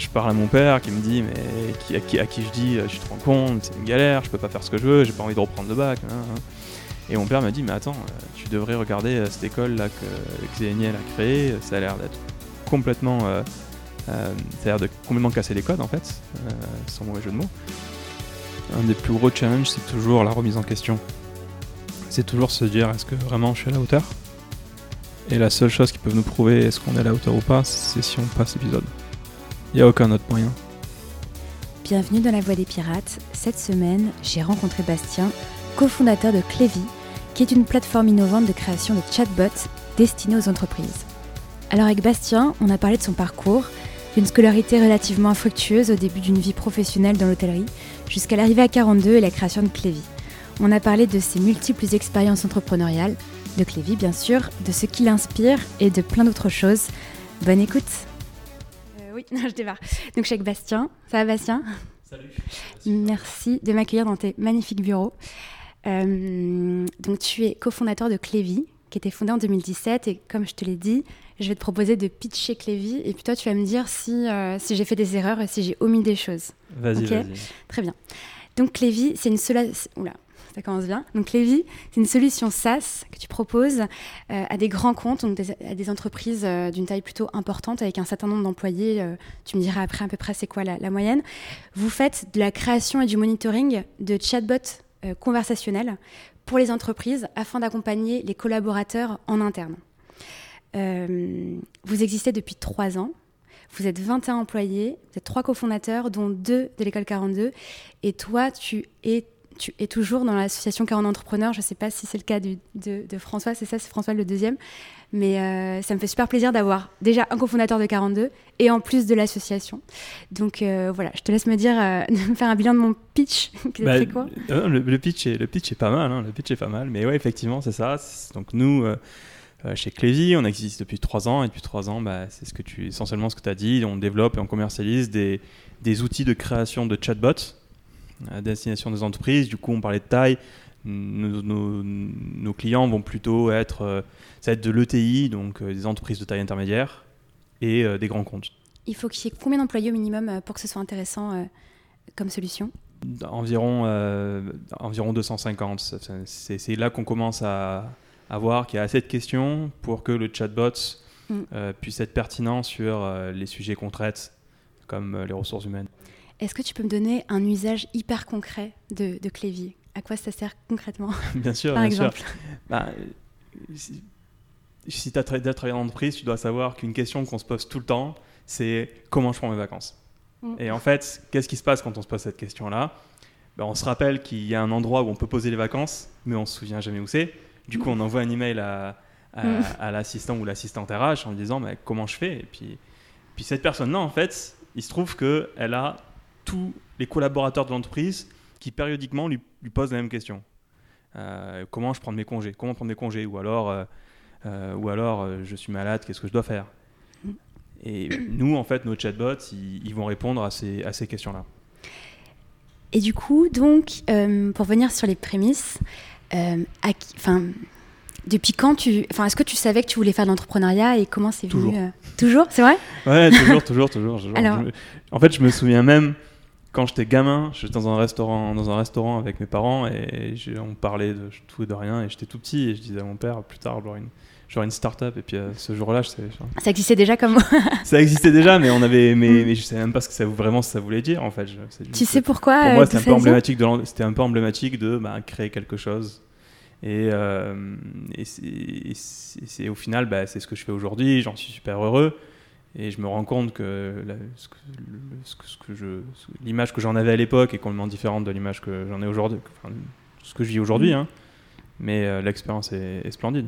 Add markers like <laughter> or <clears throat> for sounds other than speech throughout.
je parle à mon père qui me dit, mais à, qui, je dis, tu te rends compte, c'est une galère, je peux pas faire ce que je veux, j'ai pas envie de reprendre le bac. hein, hein. Et mon père m'a dit, mais attends, euh, tu devrais regarder euh, cette école là que Xeniel a créée, ça a l'air d'être complètement, euh, euh, ça a l'air de complètement casser les codes en fait, euh, sans mauvais jeu de mots. Un des plus gros challenges, c'est toujours la remise en question. C'est toujours se dire, est-ce que vraiment je suis à la hauteur? Et la seule chose qui peut nous prouver est-ce qu'on est à la hauteur ou pas, c'est si on passe l'épisode. Il n'y a aucun autre moyen. Bienvenue dans la Voie des Pirates. Cette semaine, j'ai rencontré Bastien, cofondateur de Clévy, qui est une plateforme innovante de création de chatbots destinés aux entreprises. Alors avec Bastien, on a parlé de son parcours, d'une scolarité relativement fructueuse au début d'une vie professionnelle dans l'hôtellerie, jusqu'à l'arrivée à 42 et la création de Clévy. On a parlé de ses multiples expériences entrepreneuriales, de Clévy bien sûr, de ce qui l'inspire et de plein d'autres choses. Bonne écoute Oui, <laughs> je démarre. Donc je suis avec Bastien. Ça va Bastien? Salut. Merci de m'accueillir dans tes magnifiques bureaux. Euh, donc, tu es cofondateur de Clévy, qui était fondé en 2017. Et comme je te l'ai dit, je vais te proposer de pitcher Clévy. Et puis toi, tu vas me dire si, euh, si j'ai fait des erreurs et si j'ai omis des choses. Vas-y, Ok? vas-y. Très bien. Donc, Clévy, c'est une seule. Oula, ça commence bien. Donc, Clévy, c'est une solution SaaS que tu proposes euh, à des grands comptes, donc à des entreprises euh, d'une taille plutôt importante avec un certain nombre d'employés. euh, tu me diras après à peu près c'est quoi la, la moyenne. Vous faites de la création et du monitoring de chatbots conversationnels pour les entreprises afin d'accompagner les collaborateurs en interne. Vous existez depuis trois ans. Vous êtes 21 employés, vous êtes trois cofondateurs, dont deux de l'école 42. Et toi, tu es, tu es toujours dans l'association 40 entrepreneurs. Je ne sais pas si c'est le cas du- de, de François, c'est ça, c'est François le deuxième. Mais euh, ça me fait super plaisir d'avoir déjà un cofondateur de 42 et en plus de l'association. Donc euh, voilà, je te laisse me dire, euh, <laughs> de me faire un bilan de mon pitch, <laughs> Bah, euh, le, le pitch est, le pitch est pas mal, hein, le pitch est pas mal. Mais ouais, effectivement, c'est ça. Donc nous, chez Clévy, on existe depuis trois ans. Et depuis trois ans, bah, c'est ce que tu, essentiellement ce que tu as dit. On développe et on commercialise des, des outils de création de chatbots à destination des entreprises. Du coup, on parlait de taille. Nos, nos- nos clients vont plutôt être, euh, ça va être de l'ETI, donc euh, des entreprises de taille intermédiaire, et euh, des grands comptes. Il faut qu'il y ait combien d'employés au minimum pour que ce soit intéressant comme solution? Environ, euh, environ 250. Ça- ça- C'est là qu'on commence à, à voir qu'il y a assez de questions pour que le chatbot Mm. euh, puisse être pertinent sur euh, les sujets qu'on traite, comme les ressources humaines. Est-ce que tu peux me donner un usage hyper concret de, de À quoi ça sert concrètement, <laughs> bien sûr, par bien sûr. exemple Bah, si si tu as travaillé en entreprise, tu dois savoir qu'une question qu'on se pose tout le temps, c'est comment je prends mes vacances? Mm. Et en fait, qu'est-ce qui se passe quand on se pose cette question-là? Ben, On se rappelle qu'il y a un endroit où on peut poser les vacances, mais on se souvient jamais où c'est. Du coup, on envoie un email à, à, Mm. à l'assistant ou l'assistante RH en lui disant bah, comment je fais? Et puis, puis cette personne-là, en fait, il se trouve qu'elle a tous les collaborateurs de l'entreprise qui périodiquement lui, lui posent la même question. Euh, comment je prends mes congés? Comment prendre mes congés? Ou alors, euh, euh, ou alors je suis malade, qu'est-ce que je dois faire? Et nous, en fait, nos chatbots, ils, ils vont répondre à ces, à ces questions-là. Et du coup, donc, euh, pour venir sur les prémices, à qui- depuis quand tu, enfin, est-ce que tu savais que tu voulais faire de l'entrepreneuriat et comment c'est venu Toujours. euh, Toujours, c'est vrai? Ouais, toujours, toujours, toujours. toujours. Alors- Je en fait, je me souviens même quand j'étais gamin, j'étais dans un restaurant, dans un restaurant avec mes parents et on parlait de tout et de rien et j'étais tout petit et je disais à mon père plus tard j'aurai une, j'aurai une start-up et puis euh, ce jour-là, je savais- Ça existait déjà comme moi. <laughs> ça existait déjà, mais on avait, mais, Mm. mais je savais même pas ce que ça vraiment ça voulait dire en fait. Je- Tu sais pourquoi pour euh, moi, c'était un, peu emblématique de, l'en- c'était un peu emblématique de bah, créer quelque chose. Et, euh, et c'est- au final, bah, c'est ce que je fais aujourd'hui. J'en suis super heureux. Et je me rends compte que, l'image que j'en avais à l'époque est complètement différente de l'image que j'en ai aujourd'hui, enfin, ce que je vis aujourd'hui. Hein. Mais euh, l'expérience est, est splendide.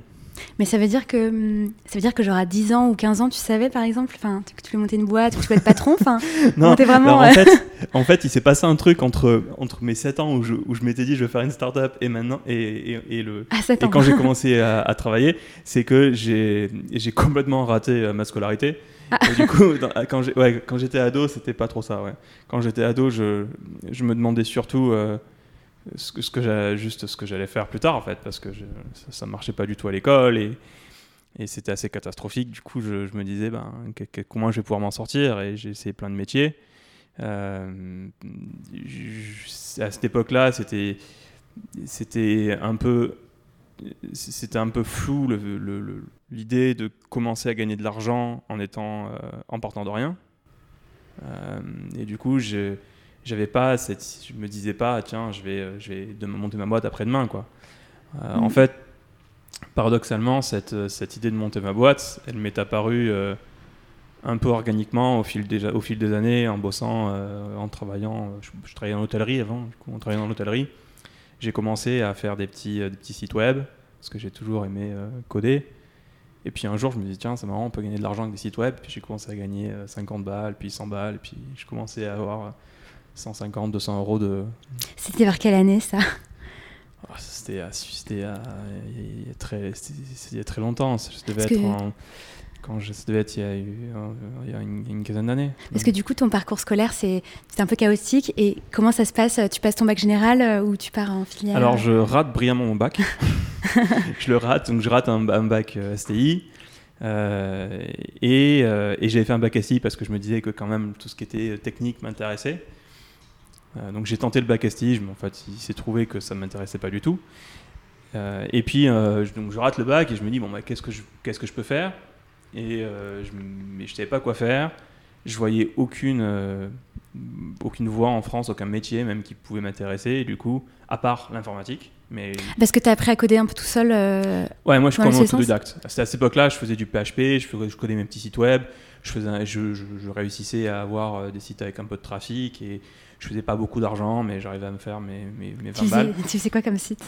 Mais ça veut dire que hum, ça veut dire que genre à 10 ans ou 15 ans, tu savais par exemple, enfin, que tu voulais monter une boîte, que tu voulais être patron, enfin, <laughs> Non, vraiment, en, euh, fait, <laughs> en fait, il s'est passé un truc entre, entre mes 7 ans où je, où je m'étais dit je vais faire une start-up et maintenant et, et- et le, à 7 Et quand j'ai <laughs> commencé à, à travailler, c'est que j'ai j'ai complètement raté euh, ma scolarité. Ah. Et du coup, dans- quand j'ai- ouais, j'étais ado, c'était pas trop ça. Ouais. Quand j'étais ado, je, je me demandais surtout euh, ce que, juste ce que j'allais faire plus tard, en fait, parce que ça, ça marchait pas du tout à l'école. Et, c'était assez catastrophique. Du coup, je, me disais, ben, que- comment je vais pouvoir m'en sortir Et j'ai essayé plein de métiers. Euh, à cette époque-là, c'était, c'était un peu, c'était un peu flou l'idée de commencer à gagner de l'argent en étant, euh, en partant de rien. Euh, et du coup, je, j'avais pas cette, je me disais pas, tiens, je vais, euh, je vais de- monter ma boîte après-demain, quoi. Euh, En Mhm. fait, paradoxalement, cette, euh, cette idée de monter ma boîte, elle m'est apparue euh, un peu organiquement au fil des, au fil des années, en bossant, euh, en travaillant. Je, je travaillais dans l'hôtellerie avant, du coup, en travaillant dans l'hôtellerie. J'ai commencé à faire des petits, des petits sites web, parce que j'ai toujours aimé coder. Et puis un jour, je me dis, tiens, c'est marrant, on peut gagner de l'argent avec des sites web. Puis j'ai commencé à gagner euh, 50 balles, puis 100 balles, puis je commençais à avoir 150, 200 euros de, C'était vers quelle année ça? C'était il y a très, c'était- c'était il y a très longtemps. Ça devait être que- en- quand je, ça devait être il y a, eu, il y a une, une quinzaine d'années. Parce que du coup, ton parcours scolaire, c'est un peu chaotique. Et comment ça se passe? Tu passes ton bac général euh, ou tu pars en filière? Alors je rate brillamment mon bac. <laughs> je le rate, donc je rate un, un bac euh, STI. Euh, et euh, et j'avais fait un bac STI parce que je me disais que quand même tout ce qui était technique m'intéressait. Euh, donc j'ai tenté le bac STI, je, en fait il s'est trouvé que ça ne m'intéressait pas du tout. Euh, et puis euh, je, donc je rate le bac et je me dis bon bah, qu'est-ce que je qu'est-ce que je peux faire? Et je, mais je savais pas quoi faire. Je voyais aucune aucune voie en France, aucun métier même qui pouvait m'intéresser. Et du coup, à part l'informatique, mais Parce que tu as appris à coder un peu tout seul. euh, Ouais, moi je le sens autodidacte. À cette époque-là, je faisais du PHP, je, faisais, je codais mes petits sites web, je, faisais, je, je- je réussissais à avoir des sites avec un peu de trafic et je faisais pas beaucoup d'argent, mais j'arrivais à me faire mes, mes, mes 20 tu, faisais, balles. tu faisais quoi comme site?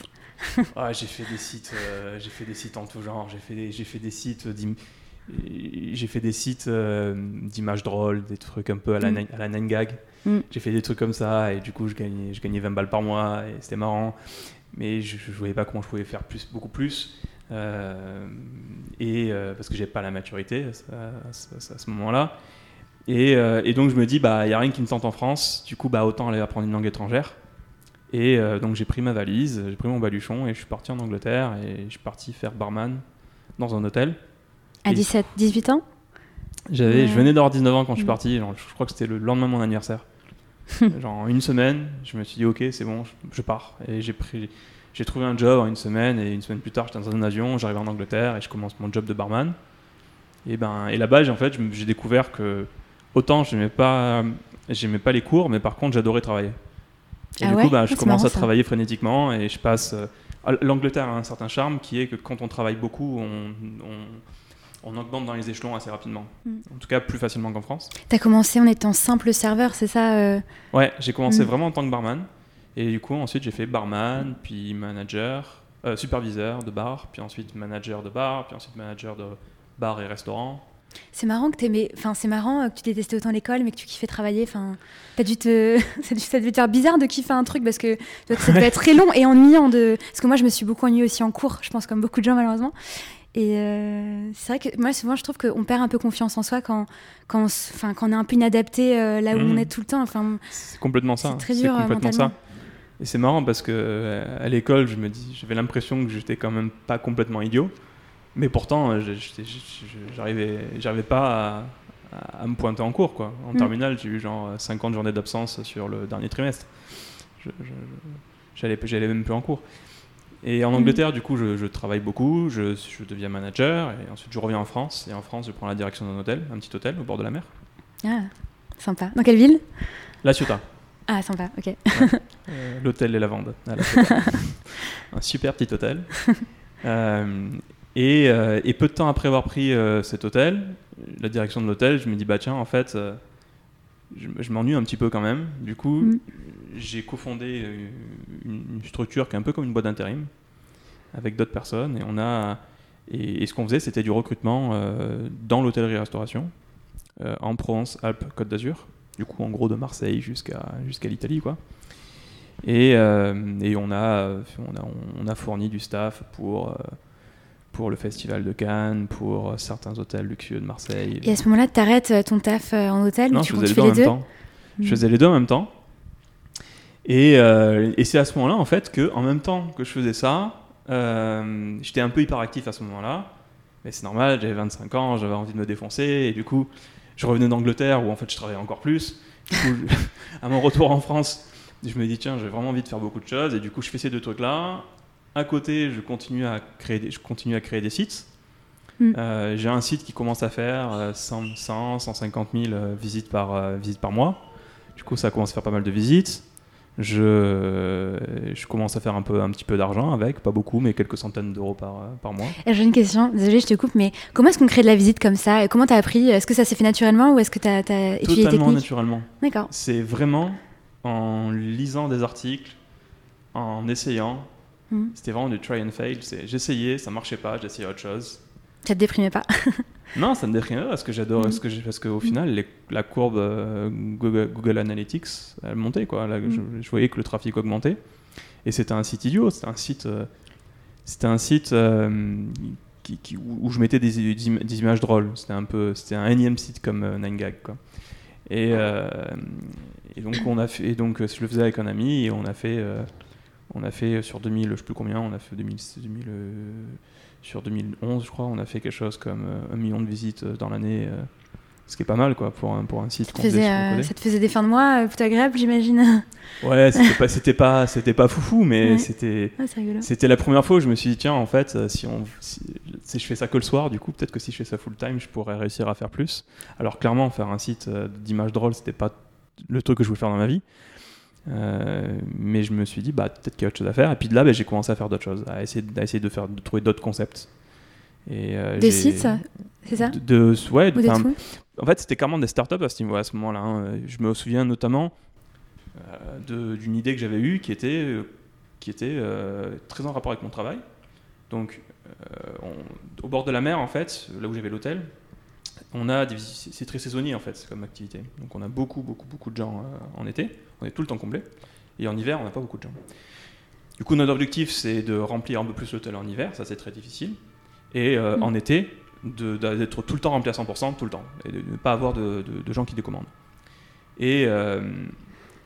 <laughs> Ah, j'ai fait des sites, euh, j'ai fait des sites en tout genre. J'ai fait des, j'ai fait des sites d'im- j'ai fait des sites euh, d'images drôles, des trucs un peu à la, Mm. À la Nine Gag. Mm. J'ai fait des trucs comme ça et du coup je gagnais, je gagnais 20 balles par mois et c'était marrant. Mais je, je voyais pas comment je pouvais faire plus, beaucoup plus. Euh, et euh, parce que j'avais pas la maturité à ce moment-là. Et, euh, et donc je me dis, bah il y a rien qui me tente en France. Du coup, bah autant aller apprendre une langue étrangère. Et euh, donc j'ai pris ma valise, j'ai pris mon baluchon et je suis parti en Angleterre et je suis parti faire barman dans un hôtel. À Et- 17, 18 ans? J'avais, Ouais. Je venais d'avoir 19 ans quand je suis Mm. parti, genre, je crois que c'était le lendemain de mon anniversaire. <laughs> genre en une semaine, je me suis dit ok c'est bon, je, je pars. Et j'ai pris, j'ai trouvé un job en une semaine et une semaine plus tard j'étais dans un avion, j'arrive en Angleterre et je commence mon job de barman. Et ben et là-bas j'ai en fait j'ai découvert que autant j'aimais pas j'aimais pas les cours mais par contre j'adorais travailler. Et Ah du ouais coup bah, Ah, je c'est commence marrant, à ça. travailler frénétiquement et je passe euh, ah, L'Angleterre a un certain charme qui est que quand on travaille beaucoup on, on, on augmente dans les échelons assez rapidement. Mm. En tout cas plus facilement qu'en France. Tu as commencé en étant simple serveur, c'est ça euh Ouais, j'ai commencé Mm. vraiment en tant que barman. Et du coup, ensuite, j'ai fait barman, puis manager, euh, superviseur de bar, puis ensuite manager de bar, puis ensuite manager de bar et restaurant. C'est marrant que t'aimais- enfin c'est marrant euh, que tu détestais autant l'école, mais que tu kiffais travailler. Enfin, t'as dû te, <laughs> ça, devait te faire bizarre de kiffer un truc parce que ça devait être très long et ennuyant de. Parce que moi, je me suis beaucoup ennuyée aussi en cours, je pense comme beaucoup de gens malheureusement. Et euh, c'est vrai que moi, souvent, je trouve qu'on perd un peu confiance en soi quand, quand, on, enfin, quand on est un peu inadapté euh, là où on est tout le temps. Enfin, C'est complètement ça. C'est très dur, complètement ça. Et c'est marrant parce que euh, à l'école, je me dis, j'avais l'impression que j'étais quand même pas complètement idiot. Mais pourtant, euh, j'arrivais, pas à, me pointer en cours. Quoi. En Mm. terminale, j'ai eu genre 50 journées d'absence sur le dernier trimestre. J'allais, même plus en cours. Et en Mm. Angleterre, du coup, je, je travaille beaucoup, je, je deviens manager, et ensuite je reviens en France. Et en France, je prends la direction d'un hôtel, un petit hôtel au bord de la mer. ah, sympa. Dans quelle ville? La Ciotat. Ah, sympa, ok. Euh, l'hôtel Les Lavandes. à La Ciotat. <laughs> un super petit hôtel. Euh, <laughs> et, euh, et peu de temps après avoir pris euh, cet hôtel, la direction de l'hôtel, je me dis bah tiens en fait, euh, je, je m'ennuie un petit peu quand même. Du coup, Mm. j'ai cofondé une, une structure qui est un peu comme une boîte d'intérim avec d'autres personnes et on a et, et ce qu'on faisait c'était du recrutement dans l'hôtellerie-restauration en Provence, Alpes, Côte d'Azur. Du coup, en gros de Marseille jusqu'à jusqu'à l'Italie quoi. Et, et on, a, on, a, on a fourni du staff pour, pour le festival de Cannes, pour euh, certains hôtels luxueux de Marseille. Et à ce moment-là, t'arrêtes euh, ton taf euh, en hôtel non, ou je tu, faisais tu les deux en les même deux temps. Je faisais les deux en même temps. Et, euh, et c'est à ce moment-là, en fait, que en même temps que je faisais ça, euh, j'étais un peu hyperactif à ce moment-là. Mais c'est normal, j'avais 25 ans, j'avais envie de me défoncer, et du coup, je revenais d'Angleterre où en fait je travaillais encore plus. Du coup, <laughs> à mon retour en France, je me dis tiens, j'ai vraiment envie de faire beaucoup de choses, et du coup, je fais ces deux trucs-là. À côté, je continue à créer des, je continue à créer des sites. Mm. Euh, j'ai un site qui commence à faire euh, 100, 100 150 000 euh, visites par, euh, visite par mois. Du coup, ça commence à faire pas mal de visites. Je, je commence à faire un, peu, un petit peu d'argent avec, pas beaucoup, mais quelques centaines d'euros par, euh, par mois. Et J'ai une question, désolée, je te coupe, mais comment est-ce qu'on crée de la visite comme ça? Et Comment t'as appris? Est-ce que ça s'est fait naturellement ou est-ce que t'as as étudié Totalement naturellement. D'accord. C'est vraiment en lisant des articles, en essayant. Mhm. C'était vraiment du try and fail. J'essayais, ça marchait pas, j'essayais autre chose. Ça te déprimait pas? <laughs> Non, ça me déprimait parce que j'adore, Mhm. parce que j'ai- parce qu'au final, les- la courbe euh, Google, Google Analytics, elle montait quoi. Là, je, je voyais que le trafic augmentait. Et c'était un site idiot. C'était un site, euh, c'était un site euh, qui, qui- où je mettais des, des im- des images drôles. C'était un peu, c'était un énième site comme 9gag quoi. Et, et donc on a fait, et donc je le faisais avec un ami et on a fait, on a fait sur 2000, je sais plus combien, on a fait 2000, 2000 euh, sur 2011 je crois, on a fait quelque chose comme euh, un million de visites euh, dans l'année, ce qui est pas mal quoi pour un pour un site. ça te, faisait euh, ça te faisait des fins de mois euh, plutôt agréables, j'imagine? Ouais, c'était pas, c'était pas, c'était pas foufou, mais Ouais. c'était. Ah. C'était la première fois où je me suis dit, tiens, en fait, si, on, si, si je fais ça que le soir, du coup, peut-être que si je fais ça full time, je pourrais réussir à faire plus. Alors, clairement, faire un site d'images drôles, c'était pas le truc que je voulais faire dans ma vie. Euh, mais je me suis dit, bah, peut-être qu'il y a autre chose à faire. Et puis de là, bah, j'ai commencé à faire d'autres choses, à essayer, à essayer de, faire, de trouver d'autres concepts. Et, euh, Des sites, c'est ça de, de- ouais, en fait, c'était carrément des startups à ce à ce moment-là. hein. Je me souviens notamment euh, d'une idée que j'avais eue qui était, euh, qui était très en rapport avec mon travail. Donc, on- au bord de la mer, en fait, là où j'avais l'hôtel, on a des c'est très saisonnier en fait comme activité. Donc, on a beaucoup, beaucoup, beaucoup de gens euh, en été. On est tout le temps complet. Et en hiver, on n'a pas beaucoup de gens. Du coup, notre objectif, c'est de remplir un peu plus l'hôtel en hiver. Ça, c'est très difficile. Et euh, Mm. en été, de- d'être tout le temps rempli à 100%, tout le temps, et de ne pas avoir de, de- de gens qui décommandent. Et, euh,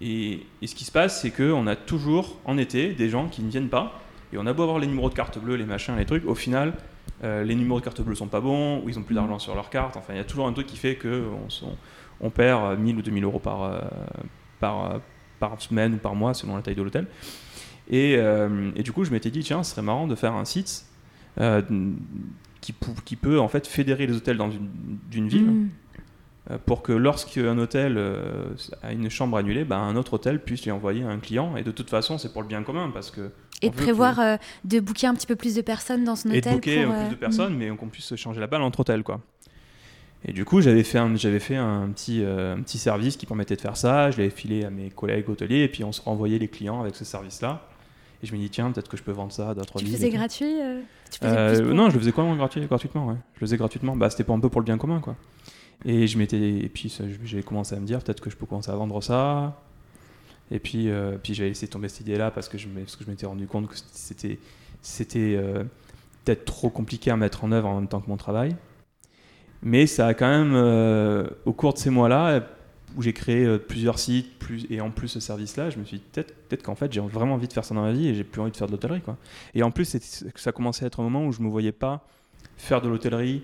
et, et ce qui se passe, c'est qu'on a toujours, en été, des gens qui ne viennent pas, et on a beau avoir les numéros de carte bleue, les machins, les trucs, au final, euh, les numéros de carte bleue sont pas bons, ou ils ont plus d'argent sur leur carte, enfin, il y a toujours un truc qui fait qu'on on, on perd euh, 1000 ou 2000 euros par, euh, par, euh, par semaine ou par mois, selon la taille de l'hôtel. Et, euh, et du coup, je m'étais dit, tiens, ce serait marrant de faire un site euh, qui, peut en fait fédérer les hôtels d'une ville Mm. Euh, pour que lorsqu'un hôtel euh, a une chambre annulée, bah, un autre hôtel puisse lui envoyer un client. Et de toute façon, c'est pour le bien commun parce que Et de prévoir euh, de booker un petit peu plus de personnes dans son et de hôtel. booker pour, plus de personnes, mais qu'on puisse se changer la balle entre hôtels, quoi. Et du coup, j'avais fait un, j'avais fait un petit, euh, un petit service qui permettait de faire ça. Je l'avais filé à mes collègues hôteliers, et puis on se renvoyait les clients avec ce service-là. Et je me dis tiens, peut-être que je peux vendre ça à d'autres Tu villes. faisais gratuit euh, tu faisais Euh, Non, je le faisais quand même gratuit, gratuitement. Ouais. Je le faisais gratuitement. Bah, c'était un peu pour le bien commun, quoi. Et je m'étais, et puis j'ai commencé à me dire peut-être que je peux commencer à vendre ça. Et puis, euh, puis j'ai laissé tomber cette idée-là parce que je parce que je m'étais rendu compte que c'était, c'était euh, peut-être trop compliqué à mettre en œuvre en même temps que mon travail. Mais ça a quand même, euh, au cours de ces mois-là, où j'ai créé euh, plusieurs sites, plus, et en plus ce service-là, je me suis dit peut-être, peut-être qu'en fait j'ai vraiment envie de faire ça dans ma vie et j'ai plus envie de faire de l'hôtellerie, quoi. Et en plus, ça commençait à être un moment où je me voyais pas faire de l'hôtellerie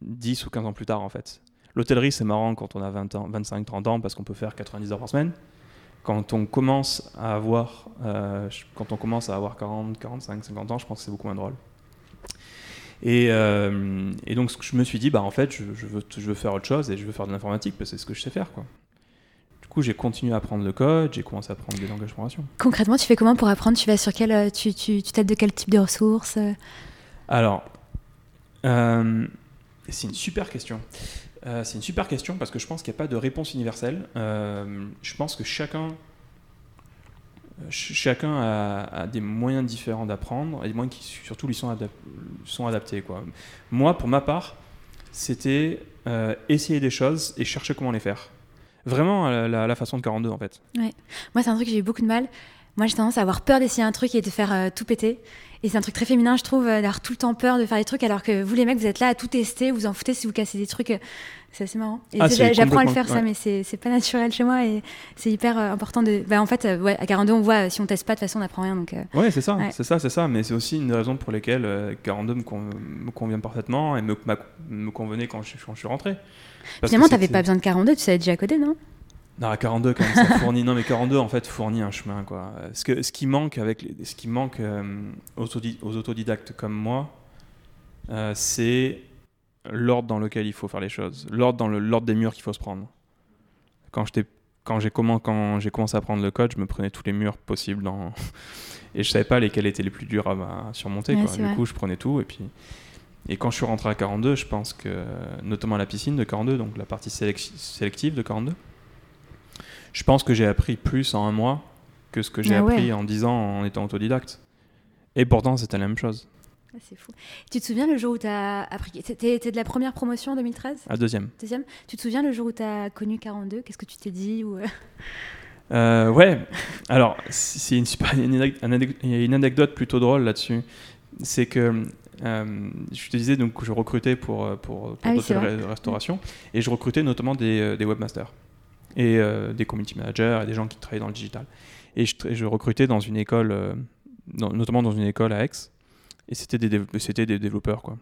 10 ou 15 ans plus tard, en fait. L'hôtellerie, c'est marrant quand on a 20 ans, 25, 30 ans parce qu'on peut faire 90 heures par semaine. Quand on commence à avoir, euh, quand on commence à avoir 40, 45, 50 ans, je pense que c'est beaucoup moins drôle. Et, euh, et donc, je me suis dit, bah, en fait, je, je veux, je veux faire autre chose et je veux faire de l'informatique parce que c'est ce que je sais faire, quoi. Du coup, j'ai continué à apprendre le code, j'ai commencé à apprendre des langages de programmation. Concrètement, tu fais comment pour apprendre? Tu vas sur quel, euh, tu, tu, tu t'aides de quel type de ressources? Alors, euh, c'est une super question. Euh, c'est une super question parce que je pense qu'il n'y a pas de réponse universelle. Euh, je pense que chacun, ch- chacun a, des moyens différents d'apprendre et des moyens qui surtout lui sont, sont adaptés. Moi, pour ma part, c'était euh, essayer des choses et chercher comment les faire. Vraiment à la, la façon de 42 en fait. Moi, c'est un truc que j'ai eu beaucoup de mal. Moi, j'ai tendance à avoir peur d'essayer un truc et de faire euh, tout péter. Et c'est un truc très féminin, je trouve, d'avoir tout le temps peur de faire des trucs, alors que vous, les mecs, vous êtes là à tout tester, vous en foutez si vous cassez des trucs. C'est assez marrant. Ah, j'apprends à le faire, ça, mais c'est pas naturel chez moi et c'est hyper euh, important de. Bah, en fait, euh, ouais, à 42, on voit, euh, si on teste pas, de toute façon, on apprend rien. Donc, euh, Ouais, c'est ça, Ouais. c'est ça, c'est ça. Mais c'est aussi une des raisons pour lesquelles euh, 42 me, con- me convient parfaitement et me, m'a- me convenait quand je, quand je suis rentré. Parce finalement, t'avais pas besoin de 42, tu savais déjà coder, non? Non, à 42, quand même, ça <laughs> fournit. Non, mais 42, en fait, fournit un chemin, quoi. Ce, que, ce qui manque, avec les- ce qui manque euh, aux, autodi- aux autodidactes comme moi, euh, c'est l'ordre dans lequel il faut faire les choses, l'ordre dans le- l'ordre des murs qu'il faut se prendre. Quand j'étais quand j'ai commencé à prendre le code, je me prenais tous les murs possibles dans <laughs> et je savais pas lesquels étaient les plus durs à, à surmonter. Ouais, quoi. c'est Du vrai. coup, je prenais tout et puis et quand je suis rentré à 42, je pense que notamment à la piscine de 42, donc la partie sélec- sélective de 42, je pense que j'ai appris plus en un mois que ce que j'ai Ah ouais. appris en 10 ans en étant autodidacte. Et pourtant, c'était la même chose. Ah, C'est fou. Tu te souviens le jour où t'as appris. T'es de la première promotion en 2013 À deuxième. Deuxième Tu te souviens le jour où t'as connu 42 Qu'est-ce que tu t'es dit ou... euh, Euh, ouais. Alors, c'est une super une anec- un anec- il y a une anecdote plutôt drôle là-dessus. C'est que euh, je te disais donc je recrutais pour pour, pour Ah oui, restaurations et je recrutais notamment des, des webmasters et euh, des community managers et des gens qui travaillaient dans le digital. Et je, recrutais dans une école, euh, dans- notamment dans une école à Aix, et c'était des, c'était des développeurs quoi.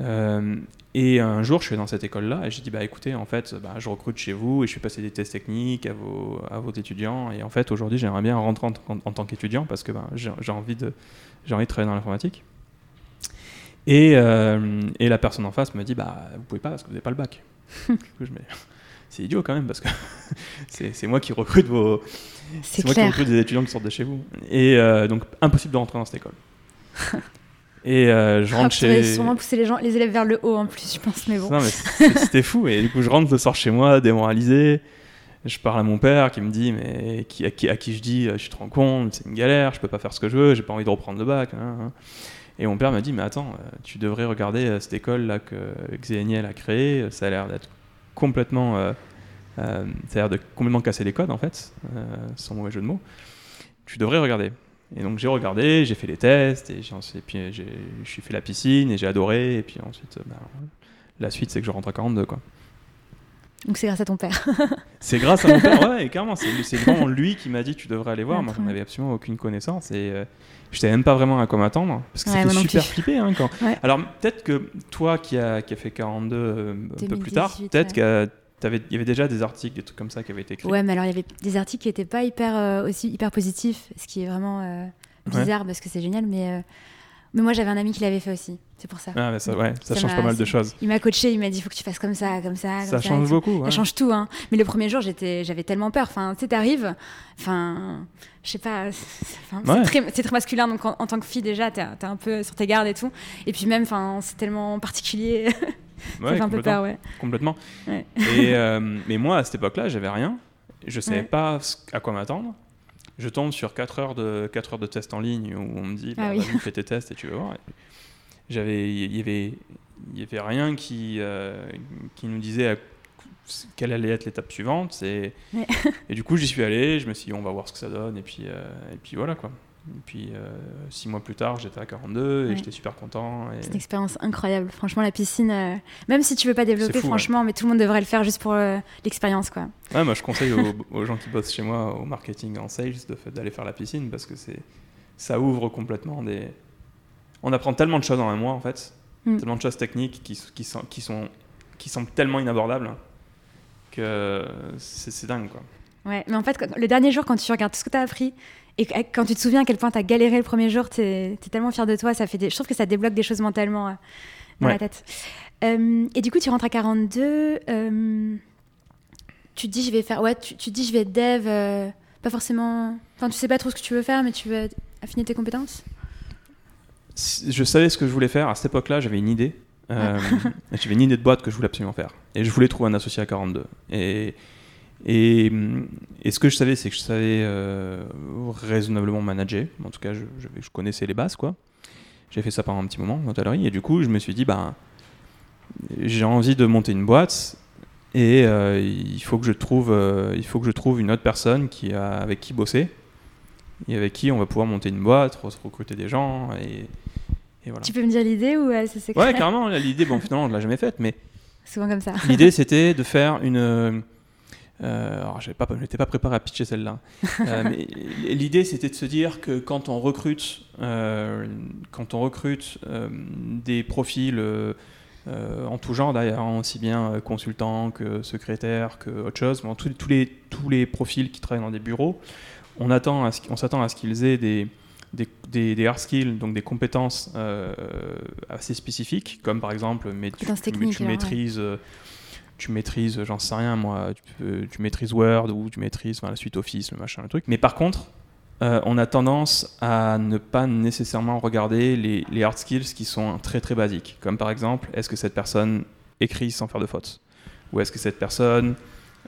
Euh, et un jour, je suis dans cette école-là et j'ai dit bah écoutez, en fait, bah, je recrute chez vous et je fais passer des tests techniques à vos, à vos étudiants. Et en fait, aujourd'hui, j'aimerais bien rentrer en, en- en tant qu'étudiant parce que bah, j'ai envie de j'ai envie de travailler dans l'informatique. Et, et la personne en face me dit bah vous pouvez pas parce que vous n'avez pas le bac. <laughs> Du coup, je me- c'est idiot quand même parce que <laughs> c'est moi qui recrute vos C'est moi qui recrute des étudiants qui sortent de chez vous. Et euh, donc impossible de rentrer dans cette école. <laughs> Et euh, je Ah, rentre chez sûrement poussé les, gens, les élèves vers le haut en plus, je pense, mais bon. c'était fou. Et du coup, je rentre le soir chez moi, démoralisé. Je parle à mon père qui me dit, mais qui, à, qui, à qui je dis, euh, je te rends compte, c'est une galère, je peux pas faire ce que je veux, j'ai pas envie de reprendre le bac. hein, hein. Et mon père m'a dit, mais attends, euh, tu devrais regarder euh, cette école là que Xeniel a créée. Ça a l'air d'être complètement, euh, euh, l'air de complètement casser les codes en fait, euh, sans mauvais jeu de mots. Tu devrais regarder. Et donc j'ai regardé, j'ai fait les tests, et, et puis je suis fait la piscine, et j'ai adoré, et puis ensuite, euh, bah, la suite, c'est que je rentre à 42, quoi. Donc c'est grâce à ton père. <laughs> C'est grâce à mon père, ouais, et carrément, c'est c'est vraiment lui qui m'a dit tu devrais aller voir. Moi, trop j'en bien. avais absolument aucune connaissance, et euh, je savais même pas vraiment à quoi m'attendre, parce que Ouais, c'était super flippé. Hein, quand... Ouais. Alors, peut-être que toi qui as qui a fait 42 euh, un peu plus tard, 2018, peut-être qu'il y avait déjà des articles, des trucs comme ça qui avaient été écrits. Ouais, mais alors il y avait des articles qui n'étaient pas hyper, euh, aussi hyper positifs, ce qui est vraiment euh, bizarre parce que c'est génial, mais, euh, mais moi j'avais un ami qui l'avait fait aussi, c'est pour ça. Ah, mais ça, ouais, ça, Ça change pas mal de choses. Il m'a coaché, il m'a dit faut que tu fasses comme ça, comme ça. Ça comme change beaucoup. ouais. Ça change tout, hein. Mais le premier jour, j'avais tellement peur. Enfin, tu sais, t'arrives, enfin, je sais pas, <laughs> c'est Ouais. très, masculin. Donc, en, en tant que fille, déjà, t'es, t'es un peu sur tes gardes et tout. Et puis même, enfin, c'est tellement particulier. <laughs> ça Ouais, fait un peu complètement. peur, ouais. complètement. Ouais. Et, <laughs> euh, mais moi, à cette époque-là, j'avais rien. Je savais Ouais. pas à quoi m'attendre. Je tombe sur 4 heures de, 4 heures de tests en ligne où on me dit bah, Ah oui. vas-y, fais tes tests et tu vas voir. J'avais, il y avait, il y avait rien qui, euh, qui nous disait à- quelle allait être l'étape suivante. Et, Ouais. <laughs> et du coup, j'y suis allé. Je me suis dit, on va voir ce que ça donne. Et puis, euh, et puis voilà quoi. Et puis, euh, six mois plus tard, j'étais à 42 et Ouais. j'étais super content. Et... C'est une expérience incroyable. Franchement, la piscine, euh, même si tu veux pas développer, fou, ouais. franchement, mais tout le monde devrait le faire juste pour euh, l'expérience, quoi. Ouais, moi je conseille aux, <laughs> aux gens qui bossent chez moi au marketing en sales de fait d'aller faire la piscine parce que c'est ça ouvre complètement des on apprend tellement de choses en un mois en fait Mm. tellement de choses techniques qui, qui sont qui sont qui semblent tellement inabordables que c'est dingue quoi Ouais, mais en fait, le dernier jour, quand tu regardes tout ce que tu as appris et quand tu te souviens à quel point tu as galéré le premier jour, tu es, tellement fier de toi. Ça fait des... Je trouve que ça débloque des choses mentalement euh, dans Ouais. la tête. Euh, et du coup, tu rentres à 42. euh, tu te dis, je vais faire. Ouais, tu, tu te dis, je vais être dev. pas forcément. Enfin, tu sais pas trop ce que tu veux faire, mais tu veux affiner tes compétences? Je savais ce que je voulais faire à cette époque-là j'avais une idée Euh, <laughs> j'avais une idée de boîte que je voulais absolument faire et je voulais trouver un associé à 42 et et, et ce que je savais c'est que je savais euh, raisonnablement manager en tout cas je, je, je connaissais les bases quoi j'ai fait ça pendant un petit moment en hôtellerie et du coup je me suis dit ben j'ai envie de monter une boîte et euh, il faut que je trouve euh, il faut que je trouve une autre personne qui a, avec qui bosser et avec qui on va pouvoir monter une boîte, recruter des gens et, voilà. Tu peux me dire l'idée ou c'est secret Ouais, carrément. L'idée, bon, finalement, on ne l'a jamais faite, mais. Souvent comme ça. L'idée, c'était de faire une. Euh, alors, je n'étais pas, préparé à pitcher celle-là. Euh, <laughs> l'idée, c'était de se dire que quand on recrute, euh, quand on recrute des profils en tout genre, d'ailleurs, aussi bien consultants que secrétaires, que autre chose, tous, les, tous les profils qui travaillent dans des bureaux, on, attend on s'attend à ce qu'ils aient des, des, des, hard skills, donc des compétences assez spécifiques, comme par exemple, mais tu, tu maîtrises tu maîtrises, j'en sais rien moi, tu, maîtrises Word ou tu maîtrises la suite Office, le machin, le truc. Mais par contre, euh, on a tendance à ne pas nécessairement regarder les, hard skills qui sont très très basiques. Comme par exemple, est-ce que cette personne écrit sans faire de fautes? Ou est-ce que cette personne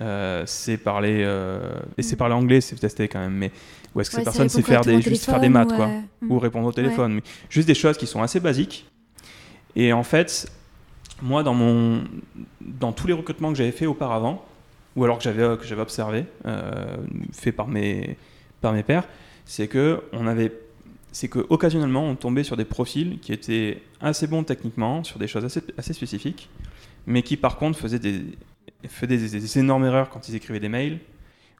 euh, sait parler euh, et sait parler anglais, c'est testé quand même, mais ou est-ce que cette personne sait faire des, juste faire des maths quoi, ou répondre au téléphone, mais juste des choses qui sont assez basiques. Et en fait, moi, dans, mon, dans tous les recrutements que j'avais fait auparavant, ou alors que j'avais, que j'avais observé, euh, fait par mes, par mes pairs, c'est que on avait c'est qu'occasionnellement, on tombait sur des profils qui étaient assez bons techniquement, sur des choses assez, assez spécifiques, mais qui par contre faisaient des, faisaient des, énormes erreurs quand ils écrivaient des mails,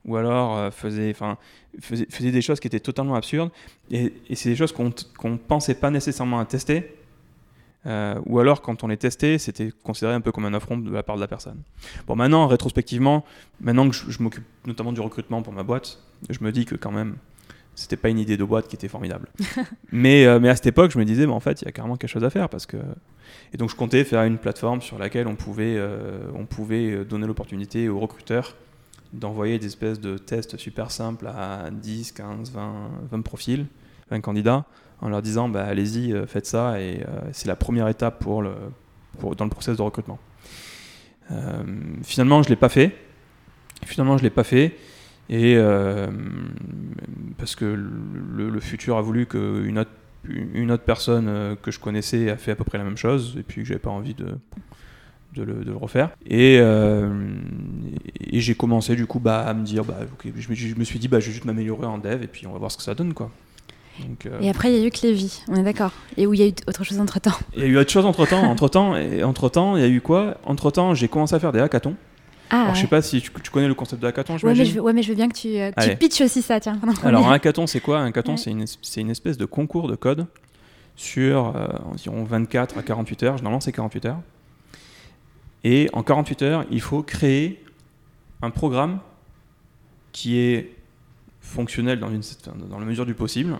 ou alors euh, faisaient, enfin, faisaient, des choses qui étaient totalement absurdes, et, et c'est des choses qu'on ne pensait pas nécessairement à tester, euh, ou alors, quand on les testait, c'était considéré un peu comme un affront de la part de la personne. Bon, maintenant, rétrospectivement, maintenant que je, m'occupe notamment du recrutement pour ma boîte, je me dis que quand même, c'était pas une idée de boîte qui était formidable. <laughs> mais, euh, mais à cette époque, je me disais, en fait, il y a carrément quelque chose à faire. Parce que... Et donc, je comptais faire une plateforme sur laquelle on pouvait, euh, on pouvait donner l'opportunité aux recruteurs d'envoyer des espèces de tests super simples à 10, 15, 20, 20 profils, 20 candidats en leur disant bah, allez-y, euh, faites ça, et euh, c'est la première étape pour le, dans le process de recrutement. Euh, finalement, je ne l'ai pas fait. Finalement, je l'ai pas fait. Et parce que le, futur a voulu qu'une autre, une autre personne que je connaissais a fait à peu près la même chose, et puis que j'avais pas envie de, de, le, refaire. Et, et j'ai commencé du coup bah, à me dire, bah, je, me, je, me, suis dit, bah, je vais juste m'améliorer en dev, et puis on va voir ce que ça donne. quoi. Euh, et après, il y a eu que Lévi, on est d'accord. Et où il y a eu autre chose entre temps. Il y a eu autre chose entre temps. <laughs> entre temps, et entre temps, il y a eu quoi? Entre temps, j'ai commencé à faire des hackathons. Ah, Alors, je sais pas si tu, connais le concept de hackathon, ouais mais, je, ouais, mais je veux bien que tu, euh, tu pitches aussi ça, tiens. Alors, un hackathon, c'est quoi? Un hackathon, c'est une, une, espèce de concours de code sur euh, environ 24 à 48 heures. Généralement, c'est 48 heures. Et en 48 heures, il faut créer un programme qui est fonctionnel dans, une, dans la mesure du possible,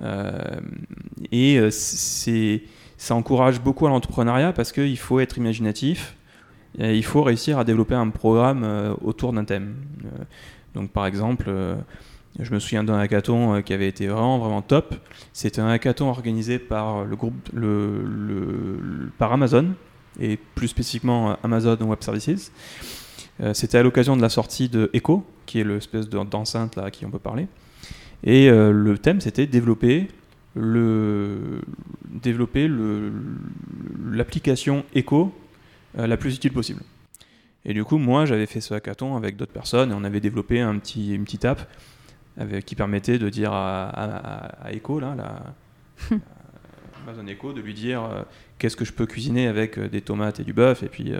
et euh, c'est, ça encourage beaucoup à l'entrepreneuriat parce qu'il faut être imaginatif, il faut réussir à développer un programme euh, autour d'un thème. donc par exemple, je me souviens d'un hackathon qui avait été vraiment vraiment top. C'était un hackathon organisé par le groupe par Amazon et plus spécifiquement Amazon Web Services. C'était à l'occasion de la sortie de Echo, qui est l'espèce d'enceinte à qui on peut parler. Et euh, le thème, c'était développer le développer l'application Echo euh, la plus utile possible. Et du coup, moi, j'avais fait ce hackathon avec d'autres personnes et on avait développé un petit, une petite app avec, qui permettait de dire à, à, Echo, là, <laughs> la, Amazon Echo, de lui dire euh, qu'est-ce que je peux cuisiner avec des tomates et du bœuf, et puis,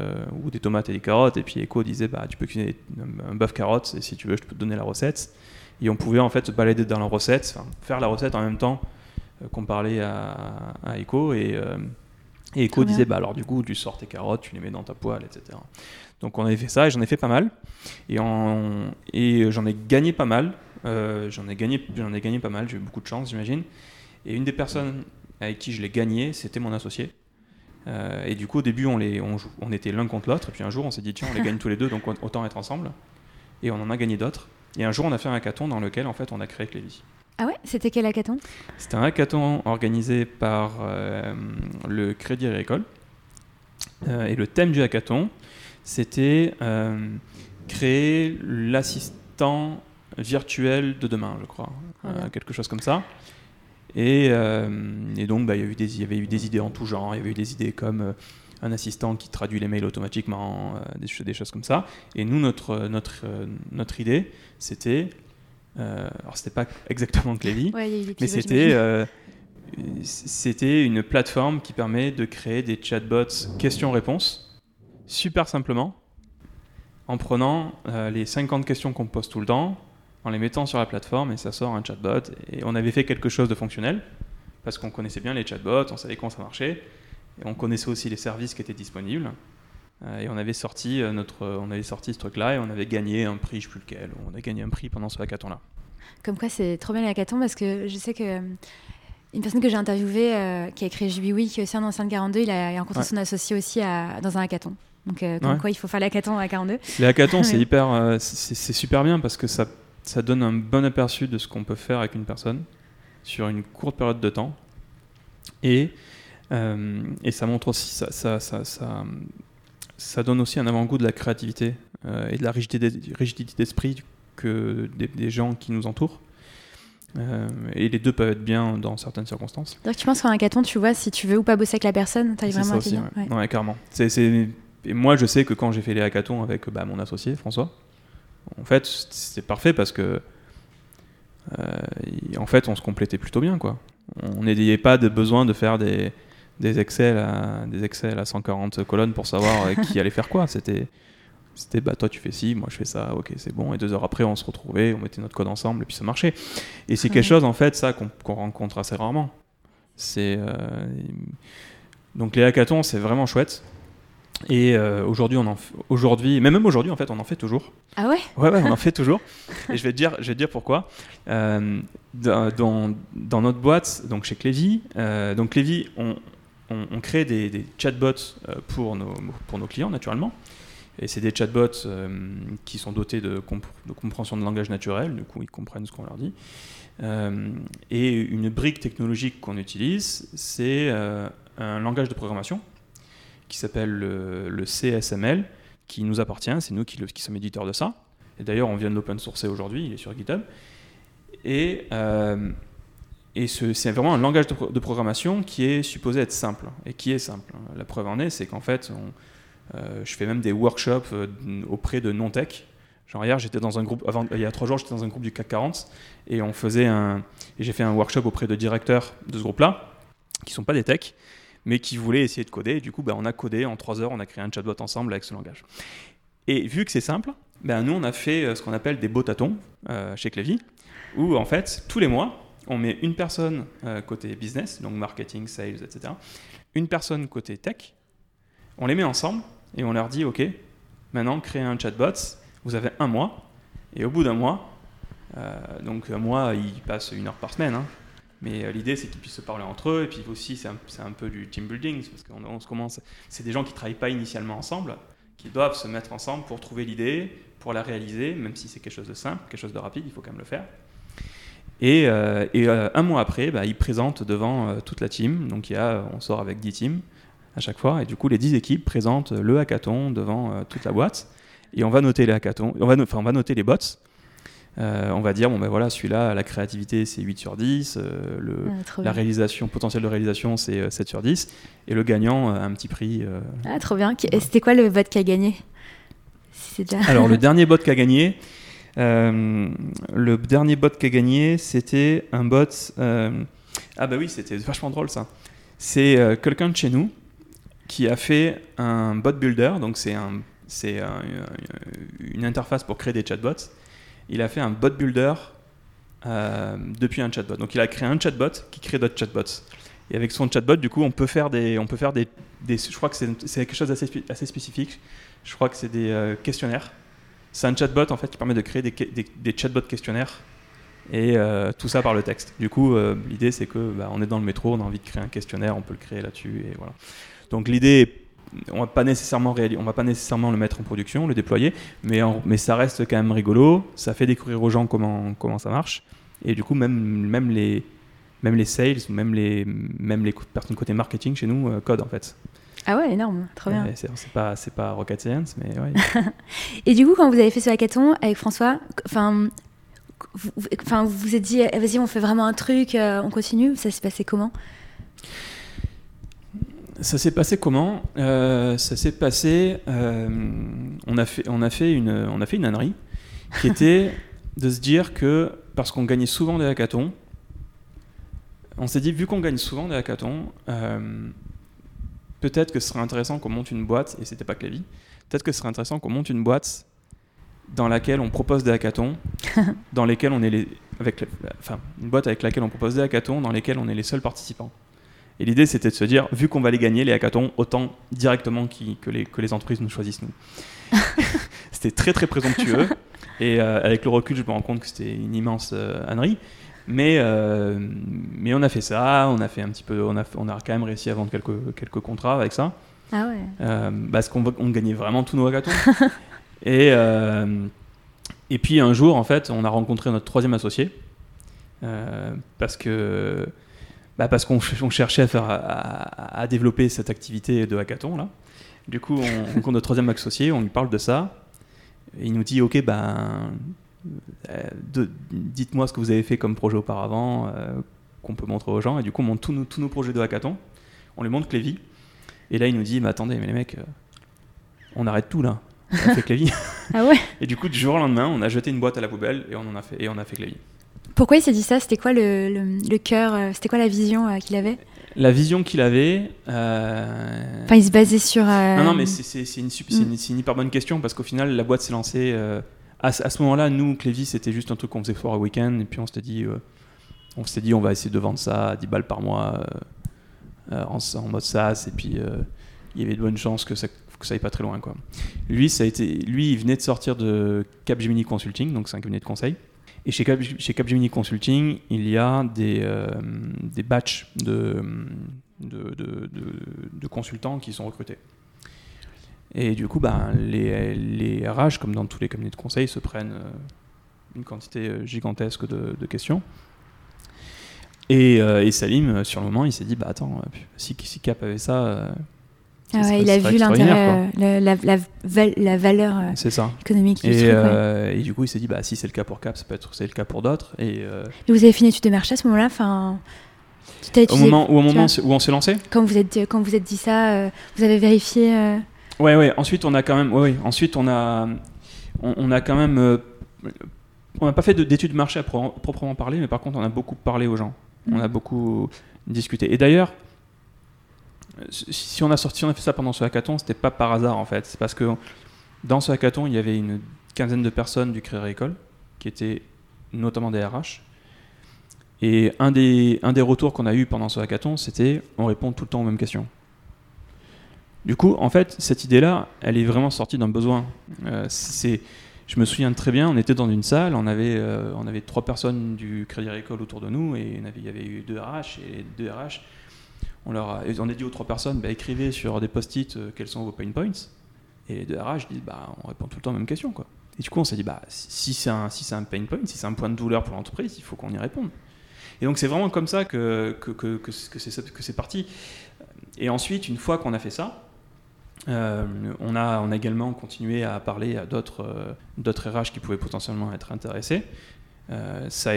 ou des tomates et des carottes. Et puis Echo disait, bah, tu peux cuisiner un, un bœuf carotte, et si tu veux, je peux te donner la recette et on pouvait en fait se balader dans la recette, faire la recette en même temps euh, qu'on parlait à, à Echo et, euh, Echo disait bah alors du coup tu sors tes carottes, tu les mets dans ta poêle, etc. Donc on avait fait ça et j'en ai fait pas mal et, et j'en ai gagné pas mal, euh, j'en ai gagné j'en ai gagné pas mal, j'ai eu beaucoup de chance j'imagine. Et une des personnes avec qui je l'ai gagné, c'était mon associé. et du coup, au début, on, les, on, on était l'un contre l'autre. Et puis un jour, on s'est dit, tiens, on les <laughs> gagne tous les deux, donc autant être ensemble. Et on en a gagné d'autres. Et un jour, on a fait un hackathon dans lequel, en fait, on a créé Clévis. Ah ouais? C'était quel hackathon? C'était un hackathon organisé par euh, le Crédit Agricole. Euh, et le thème du hackathon, c'était euh, créer l'assistant virtuel de demain, je crois. quelque chose comme ça. Et, et donc, bah, y il y avait eu des idées en tout genre. Il y avait eu des idées comme un assistant qui traduit les mails automatiquement, euh, des, des, choses comme ça. Et nous, notre, notre, euh, notre idée, c'était Euh, alors c'était pas <laughs> exactement Clévy, Ouais, mais c'était euh, une plateforme qui permet de créer des chatbots questions-réponses super simplement en prenant euh, les 50 questions qu'on pose tout le temps, en les mettant sur la plateforme et ça sort un chatbot. Et on avait fait quelque chose de fonctionnel parce qu'on connaissait bien les chatbots, on savait comment ça marchait, et on connaissait aussi les services qui étaient disponibles. Euh, et on avait sorti euh, notre, on avait sorti ce truc-là et on avait gagné un prix, je sais plus lequel. On a gagné un prix pendant ce hackathon-là. Comme quoi, c'est trop bien les hackathons parce que je sais que euh, une personne que j'ai interviewée euh, qui a créé JubiWee, qui est aussi un ancien de 42, il a rencontré Ouais. son associé aussi à- dans un hackathon. Donc, euh, comme Ouais. quoi, il faut faire l'hackathon à 42. Les hackathons, c'est <laughs> hyper, euh, c'est super bien parce que ça, ça donne un bon aperçu de ce qu'on peut faire avec une personne sur une courte période de temps. Et, euh, et ça montre aussi, ça, ça, ça, ça, ça donne aussi un avant-goût de la créativité euh, et de la rigidité d'es- rigidité d'esprit que des, des gens qui nous entourent. Euh, et les deux peuvent être bien dans certaines circonstances. Donc, tu penses qu'en hackathon, tu vois si tu veux ou pas bosser avec la personne, C'est vraiment ça à aussi, ouais. ouais. Ouais, carrément. Et moi, je sais que quand j'ai fait les hackathons avec bah, mon associé, François, en fait, c'est parfait parce que, euh, en fait, on se complétait plutôt bien, quoi. On n'ayait pas de besoin de faire des, des, Excel à, des Excel à 140 colonnes pour savoir euh, qui allait faire quoi. <laughs> C'était, c'était bah, toi, tu fais ci, moi, je fais ça, ok, c'est bon. Et deux heures après, on se retrouvait, on mettait notre code ensemble et puis ça marchait. Et c'est Ouais. quelque chose, en fait, ça, qu'on rencontre assez rarement. C'est. euh, donc les hackathons, c'est vraiment chouette. Et euh, aujourd'hui, on en f- aujourd'hui, mais même aujourd'hui, en fait, on en fait toujours. Ah ouais? Ouais, ouais, on en fait <laughs> toujours. Et je vais te dire, je vais te dire pourquoi. Euh, dans, dans- dans notre boîte, donc chez Clévy, euh, donc Clévy, on, on- crée des, chatbots euh, pour nos, clients, naturellement. Et c'est des chatbots euh, qui sont dotés de, compr- de compréhension de langage naturel, du coup, ils comprennent ce qu'on leur dit. Euh, et une brique technologique qu'on utilise, c'est un langage de programmation qui s'appelle le, CSML, qui nous appartient, c'est nous qui, qui sommes éditeurs de ça. Et d'ailleurs, on vient de l'open sourcer aujourd'hui, il est sur GitHub. Et, et ce- c'est vraiment un langage de, pro- de programmation qui est supposé être simple, et qui est simple. La preuve en est, c'est qu'en fait, euh, je fais même des workshops euh, auprès de non-tech. Genre hier, j'étais dans un groupe, il y a trois jours, j'étais dans un groupe du CAC 40, et on faisait un, j'ai fait un workshop auprès de directeurs de ce groupe-là, qui sont pas des techs, mais qui voulaient essayer de coder. Et du coup, bah, on a codé en trois heures, on a créé un chatbot ensemble avec ce langage. Et vu que c'est simple, ben, nous, on a fait euh, ce qu'on appelle des botatons euh, chez Clévy, où en fait, tous les mois, on met une personne euh, côté business, donc marketing, sales, etc., une personne côté tech, on les met ensemble et on leur dit, OK, maintenant, créez un chatbot, vous avez un mois, et au bout d'un mois, euh, donc un mois, ils passent une heure par semaine, hein, mais euh, l'idée, c'est qu'ils puissent se parler entre eux. Et puis aussi, c'est un, peu du team building, parce qu'on on se commence. C'est des gens qui travaillent pas initialement ensemble, qui doivent se mettre ensemble pour trouver l'idée, pour la réaliser, même si c'est quelque chose de simple, quelque chose de rapide, il faut quand même le faire. Et, euh, et, euh, un mois après, bah, ils présentent devant euh, toute la team. Donc il y a, on sort avec 10 teams à chaque fois. Et du coup, les 10 équipes présentent le hackathon devant toute la boîte. Et on va noter les hackathons, on va, no- enfin, on va noter les bots. On va dire, bon ben voilà, celui-là, la créativité c'est 8 sur 10, euh, le, Ah, la réalisation, potentiel de réalisation c'est euh, 7 sur 10, et le gagnant un petit prix. Ah, trop bien. Et c'était quoi le vote qui a gagné? Si c'est déjà... Alors le <laughs> dernier bot qui a gagné, le dernier bot qui a gagné, c'était un bot. euh, ah bah oui, c'était vachement drôle ça. C'est euh, quelqu'un de chez nous qui a fait un bot builder, donc c'est un, c'est un- une interface pour créer des chatbots. Il a fait un bot builder euh, depuis un chatbot. Donc il a créé un chatbot qui crée d'autres chatbots. Et avec son chatbot, du coup, on peut faire des, on peut faire des, je crois que c'est quelque chose d'assez assez spécifique. Je crois que c'est des euh, questionnaires. C'est un chatbot en fait qui permet de créer des, chatbots questionnaires et euh, tout ça par le texte. Du coup, euh, l'idée c'est que bah, on est dans le métro, on a envie de créer un questionnaire, on peut le créer là-dessus et voilà. Donc l'idée, on va pas nécessairement on va pas nécessairement le mettre en production, le déployer, mais ça reste quand même rigolo. Ça fait découvrir aux gens comment comment ça marche et du coup même les sales, même les même les personnes côté marketing chez nous euh, codent en fait. Ah ouais, énorme. Trop bien. C'est pas c'est pas rocket science, mais ouais. <laughs> Et du coup, quand vous avez fait ce hackathon avec François, enfin, vous, vous- enfin, vous vous êtes dit, eh, vas-y, on fait vraiment un truc, euh, on continue. Ça s'est passé comment? Ça s'est passé comment? Euh, Ça s'est passé. euh, on a fait, on a fait une, on a fait une ânerie qui était <laughs> de se dire que parce qu'on gagnait souvent des hackathons, on s'est dit, vu qu'on gagne souvent des hackathons, peut-être que ce serait intéressant qu'on monte une boîte, et c'était pas Clévy, peut-être que ce serait intéressant qu'on monte une boîte dans laquelle on propose des hackathons, <laughs> dans lesquels on est les, avec, enfin, une boîte avec laquelle on propose des hackathons, dans lesquels on est les seuls participants. Et l'idée, c'était de se dire, vu qu'on va les gagner, les hackathons, autant directement que, les, que les entreprises nous choisissent nous. <laughs> c'était très très présomptueux. Et euh, avec le recul, je me rends compte que c'était une immense euh, ânerie. Mais, euh, mais on a fait ça, on a fait un petit peu, on a, on a quand même réussi à vendre quelques, quelques contrats avec ça. Ah ouais. parce qu'on on gagnait vraiment tous nos hackathons. <laughs> et, et puis un jour, en fait, on a rencontré notre troisième associé. parce que bah parce qu'on cherchait à, faire, à, développer cette activité de hackathon là. Du coup, on rencontre notre troisième associé, on lui parle de ça. Et il nous dit Ok, ben, euh, dites-moi ce que vous avez fait comme projet auparavant, euh, qu'on peut montrer aux gens. Et du coup, on montre tous nos, tous nos projets de hackathon. On lui montre Clévy. Et là, il nous dit Mais attendez, mais les mecs, euh, on arrête tout là. On fait Clévy. <laughs> ah ouais Et du coup, du jour au lendemain, on a jeté une boîte à la poubelle et on, en a, fait, et on a fait Clévy. Pourquoi il s'est dit ça? C'était quoi le, le, cœur C'était quoi la vision qu'il avait? La vision qu'il avait. Euh... Enfin, il se basait sur. Non, non, mais c'est une, une, une, hyper bonne question parce qu'au final, la boîte s'est lancée. Euh, à, ce moment-là, nous, Clévis, c'était juste un truc qu'on faisait fort au week-end et puis on s'était dit, euh, on s'était dit, on va essayer de vendre ça à 10 balles par mois euh, en, en, mode SaaS et puis il y avait de bonnes chances que ça que aille pas très loin quoi. Lui, ça a été, lui, il venait de sortir de Capgemini Consulting, donc c'est un cabinet de conseil. Et chez, Cap, chez Capgemini Consulting, il y a des, euh, des batchs de, consultants qui sont recrutés. Et du coup, ben, les, les, RH, comme dans tous les cabinets de conseil, se prennent euh, une quantité euh, gigantesque de, questions. Et, et, Salim, sur le moment, il s'est dit, bah attends, si, si Cap avait ça, ah il a vu l'intérêt, la, la, la, valeur euh, économique. Et, euh, et, du coup, il s'est dit, bah, si c'est le cas pour Cap, ça peut être c'est le cas pour d'autres. Et, euh, vous avez fait une étude de marché à ce moment-là enfin, Au moment, où, au moment où on s'est lancé? Quand vous êtes, quand vous êtes dit ça, vous avez vérifié Ouais, ouais. Ensuite, on a quand même, ouais, ouais. Ensuite, on a, on, a quand même, on n'a pas fait d'études de marché à proprement parler, mais par contre, on a beaucoup parlé aux gens. On a beaucoup discuté. Et d'ailleurs, si on a sorti, on a fait ça pendant ce hackathon, c'était pas par hasard en fait. C'est parce que dans ce hackathon, il y avait une quinzaine de personnes du Crédit Agricole, qui étaient notamment des RH. Et un des, un des retours qu'on a eu pendant ce hackathon, c'était on répond tout le temps aux mêmes questions. Du coup, en fait, cette idée-là, elle est vraiment sortie d'un besoin. Euh, c'est, je me souviens très bien, on était dans une salle, on avait, euh, trois personnes du Crédit Agricole autour de nous, et il y avait eu deux RH, et deux RH on leur a, on a dit aux trois personnes, bah, écrivez sur des post-it euh, quels sont vos pain points. Et les deux RH disent, bah, on répond tout le temps aux mêmes questions. Quoi. Et du coup, on s'est dit, bah, si c'est un, si un pain point, si c'est un point de douleur pour l'entreprise, il faut qu'on y réponde. Et donc, c'est vraiment comme ça que, que, que, que c'est parti. Et ensuite, une fois qu'on a fait ça, euh, on, a, également continué à parler à d'autres euh, RH qui pouvaient potentiellement être intéressés. ça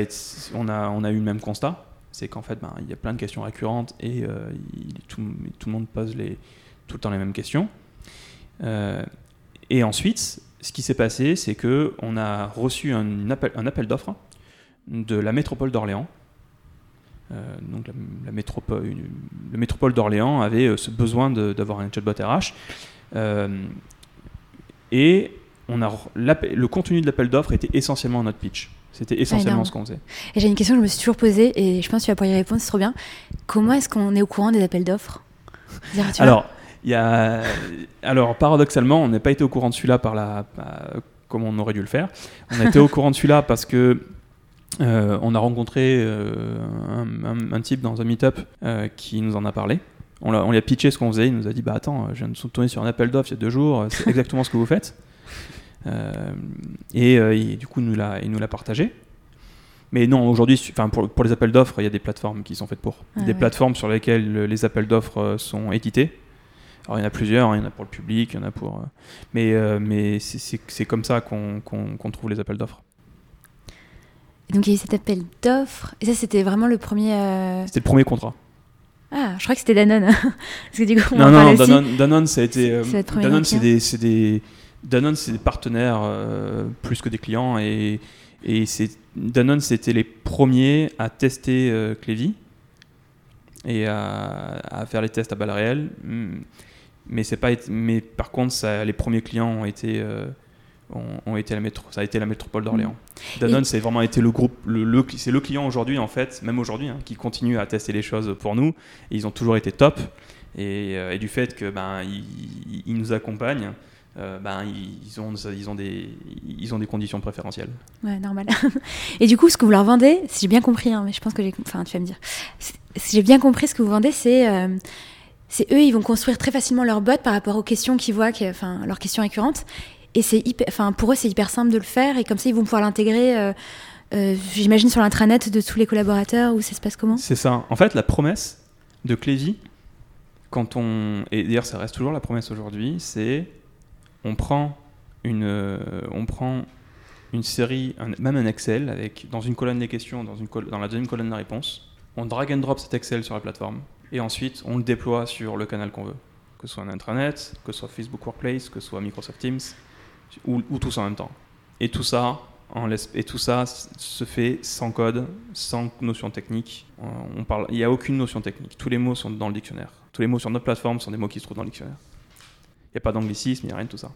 on, a, eu le même constat c'est qu'en fait, ben, il y a plein de questions récurrentes et euh, tout, le monde pose tout le temps les mêmes questions. Euh, et ensuite, ce qui s'est passé, c'est que on a reçu un appel, un appel d'offres de la métropole d'Orléans. Euh, donc la, métropole, le métropole d'Orléans avait ce besoin d'avoir un chatbot RH. et on a le contenu de l'appel d'offres était essentiellement notre pitch. C'était essentiellement ce qu'on faisait. Et j'ai une question que je me suis toujours posée et je pense que tu vas pouvoir y répondre, c'est trop bien. Comment est-ce qu'on est au courant des appels d'offres? Alors, il y a... Alors, paradoxalement, on n'a pas été au courant de celui-là par la... comme on aurait dû le faire. On a été au courant de celui-là parce que euh, on a rencontré euh, un, type dans un meet-up euh, qui nous en a parlé. On, on lui a pitché ce qu'on faisait. Il nous a dit Bah attends, je viens de tourner sur un appel d'offres il y a deux jours, c'est <laughs> exactement ce que vous faites. Et, du coup, nous il nous l'a partagé. Mais non, aujourd'hui, pour, pour les appels d'offres, il y a des plateformes qui sont faites pour. Ah des plateformes sur lesquelles les appels d'offres sont édités. Alors il y en a plusieurs, hein, il y en a pour le public, il y en a pour. mais mais c'est comme ça qu'on trouve les appels d'offres. Et donc il y a eu cet appel d'offres. Et ça, c'était vraiment le premier. C'était le premier contrat. Ah, je crois que c'était Danone. <laughs> Parce que du coup, on non, non, Danone, Danone, ça a été. Danone, c'est des, des, Danone, c'est des partenaires euh, plus que des clients et, Et Danone, c'était les premiers à tester euh, Clévy et à, faire les tests à balles réelles. Hmm. Mais, pas, mais par contre, ça, les premiers clients ont été, ont, été la métro, ça a été la métropole d'Orléans. Mmh. Danone, c'est vraiment été le groupe, le, c'est le client aujourd'hui, en fait, même aujourd'hui, hein, qui continue à tester les choses pour nous. Et ils ont toujours été top. Et, euh, du fait que ben, ils, nous accompagnent, euh, ben, ils, ont, ils, ont des, ils ont des conditions préférentielles. Ouais, normal. <laughs> Et du coup, ce que vous leur vendez, si j'ai bien compris, hein, mais je pense que j'ai. Enfin, tu vas me dire. Si j'ai bien compris, ce que vous vendez, c'est. Euh, c'est eux, ils vont construire très facilement leur bot par rapport aux questions qu'ils voient, enfin, leurs questions récurrentes. Et c'est enfin, pour eux, c'est hyper simple de le faire. Et comme ça, ils vont pouvoir l'intégrer. Euh, j'imagine sur l'intranet de tous les collaborateurs ou ça se passe comment? C'est ça. En fait, la promesse de Clévy, quand on et d'ailleurs ça reste toujours la promesse aujourd'hui, c'est on prend une, euh, on prend une série, même un Excel, avec dans une colonne des questions, dans, une dans la deuxième colonne la réponse. On drag and drop cet Excel sur la plateforme et ensuite on le déploie sur le canal qu'on veut, que ce soit un intranet, que ce soit Facebook Workplace, que ce soit Microsoft Teams, ou, ou tous en même temps. Et tout ça, et tout ça se fait sans code, sans notion technique. On parle, il n'y a aucune notion technique. Tous les mots sont dans le dictionnaire. Tous les mots sur notre plateforme sont des mots qui se trouvent dans le dictionnaire. Il n'y a pas d'anglicisme, il n'y a rien de tout ça.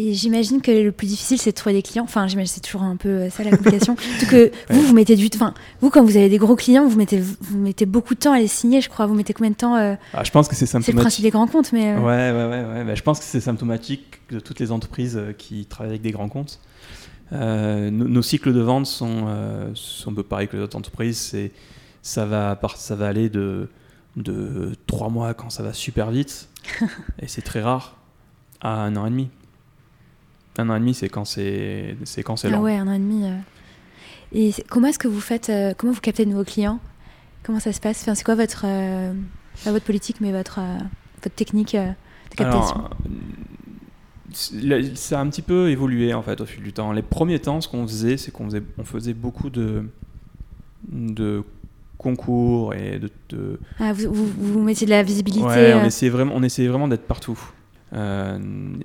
Et j'imagine que le plus difficile, c'est de trouver des clients. Enfin, j'imagine c'est toujours un peu euh, ça la complication. <laughs> que vous, vous mettez du Enfin, vous, quand vous avez des gros clients, vous mettez, vous mettez beaucoup de temps à les signer, je crois. Vous mettez combien de temps euh, ah, Je pense que c'est symptomatique. C'est le principe des grands comptes, mais. Euh, ouais, ouais, ouais. ouais. Bah, je pense que c'est symptomatique de toutes les entreprises qui travaillent avec des grands comptes. nos, cycles de vente sont, sont un peu pareils que les autres entreprises. C'est, ça, va, ça va aller de de trois mois quand ça va super vite, <laughs> et c'est très rare, à un an et demi. Un an et demi, c'est quand c'est quand c'est Ah ouais, un an et demi. Euh. Et comment est-ce que vous faites, euh, comment vous captez de nouveaux clients? Comment ça se passe? Enfin, C'est quoi votre, euh, pas votre politique, mais votre, votre technique de captation? Ça a un petit peu évolué en fait au fil du temps. Les premiers temps, ce qu'on faisait, c'est qu'on faisait, on faisait beaucoup de, de concours et de. Ah, vous, vous, vous, mettiez de la visibilité. Ouais, on, essayait vraiment, on essayait vraiment d'être partout. Euh,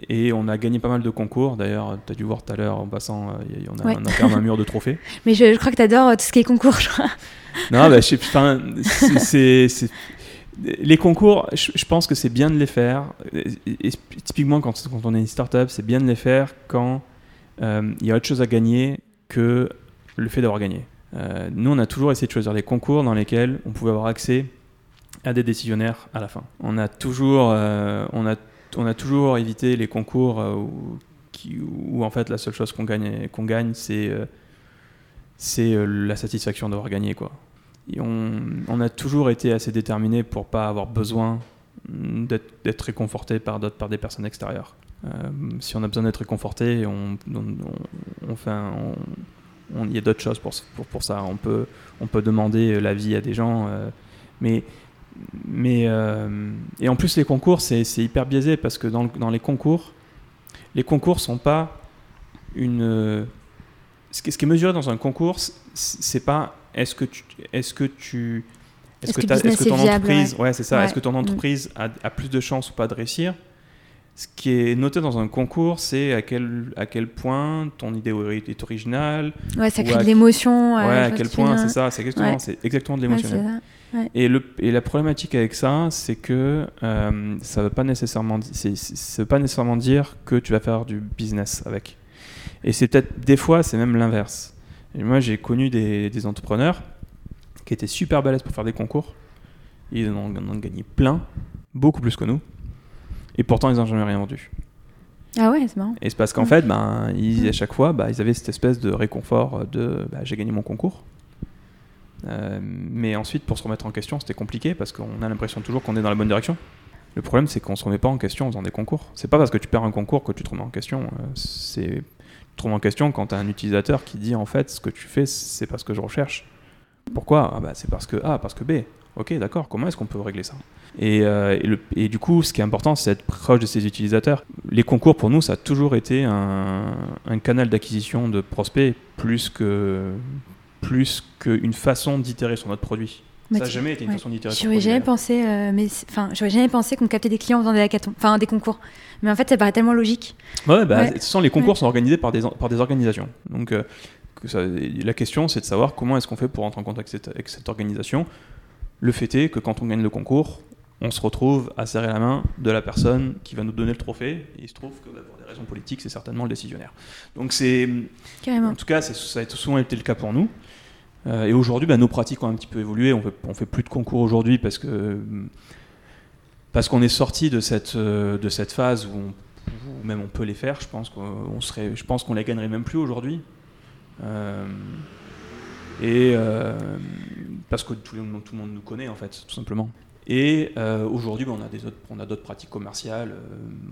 et on a gagné pas mal de concours. D'ailleurs, tu as dû voir tout à l'heure en passant, euh, on, a, on, a, quand même un mur de trophées. <laughs> Mais je, crois que tu adores tout ce qui est concours, je crois. <laughs> Non, bah, c'est. Les concours, je, pense que c'est bien de les faire. Et, typiquement, quand, quand, on est une startup, c'est bien de les faire quand il y a autre chose à gagner que le fait d'avoir gagné. Euh, nous, on a toujours essayé de choisir des concours dans lesquels on pouvait avoir accès à des décisionnaires à la fin. On a toujours, euh, on a, on a toujours évité les concours euh, où, en fait la seule chose qu'on gagne, gagne, c'est c'est la satisfaction d'avoir gagné quoi. Et on, a toujours été assez déterminé pour pas avoir besoin d'être réconforté par par des personnes extérieures. si on a besoin d'être réconforté, on, il y a d'autres choses pour, pour, pour, ça. On peut, on peut demander l'avis à des gens. Euh, mais, mais, euh, et en plus, les concours, c'est hyper biaisé parce que dans, dans, les concours, les concours sont pas une. Ce qui, ce qui est mesuré dans un concours, c'est pas est-ce que tu. Est-ce que tu est-ce que, que, ton entreprise, ouais, c'est ça. Est-ce que ton entreprise a, a, plus de chances ou pas de réussir? Ce qui est noté dans un concours, c'est à quel, à quel point ton idée est originale. Ouais, ça crée de l'émotion. Ouais, à quel point, c'est ça, c'est exactement, exactement de l'émotionnel. Et, le, et la problématique avec ça, c'est que euh, ça ne veut, pas nécessairement, veut pas nécessairement dire que tu vas faire du business avec. Et c'est peut-être, des fois, c'est même l'inverse. moi, j'ai connu des, des, entrepreneurs qui étaient super balèzes pour faire des concours. Ils en ont gagné plein, beaucoup plus que nous. Et pourtant, ils n'ont jamais rien vendu. Ah ouais, c'est marrant. Et c'est parce qu'en fait, ben, ils, à chaque fois, bah, ils avaient cette espèce de réconfort de bah, j'ai gagné mon concours. Euh, mais ensuite, pour se remettre en question, c'était compliqué parce qu'on a l'impression toujours qu'on est dans la bonne direction. Le problème, c'est qu'on se remet pas en question en faisant des concours. C'est pas parce que tu perds un concours que tu te remets en question. Euh, tu te remets en question quand tu as un utilisateur qui dit en fait ce que tu fais, c'est parce que je recherche. Pourquoi? Ah, bah, C'est parce que A, parce que B. Ok, d'accord, comment est-ce qu'on peut régler ça? Euh, et, du coup, ce qui est important, c'est d'être proche de ses utilisateurs. Les concours, pour nous, ça a toujours été un, canal d'acquisition de prospects plus que plus qu'une façon d'itérer sur notre produit. ça n'a jamais été une façon d'itérer. J'aurais jamais pensé, euh, mais enfin, j'aurais jamais pensé qu'on captait des clients en faisant des hackathons, enfin des concours. Mais en fait, ça paraît tellement logique. Ouais, bah, les concours sont organisés par des, par des organisations. Donc, euh, que ça, la question, c'est de savoir comment est-ce qu'on fait pour rentrer en contact avec cette, avec cette organisation. Le fait est que quand on gagne le concours, on se retrouve à serrer la main de la personne qui va nous donner le trophée. Et il se trouve que bah, pour des raisons politiques, c'est certainement le décisionnaire. Donc c'est, en tout cas, ça a souvent été le cas pour nous. Euh, et aujourd'hui, bah, nos pratiques ont un petit peu évolué. On fait, fait plus de concours aujourd'hui parce qu'on est sorti de cette euh, phase où, même on peut les faire. Je pense qu'on serait, je pense qu'on les gagnerait même plus aujourd'hui. Euh, et parce que tout le, monde, nous connaît en fait, tout simplement. Et aujourd'hui, bah, on a d'autres pratiques commerciales.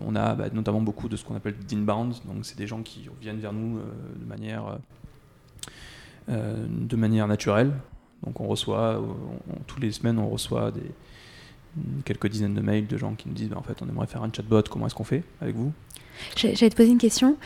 On a bah, notamment beaucoup de ce qu'on appelle d'inbound, donc c'est des gens qui viennent vers nous de manière de manière naturelle. Donc on reçoit, tous les semaines, on reçoit des, quelques dizaines de mails de gens qui nous disent bah, en fait on aimerait faire un chatbot, comment est-ce qu'on fait avec vous? J'allais te poser une question.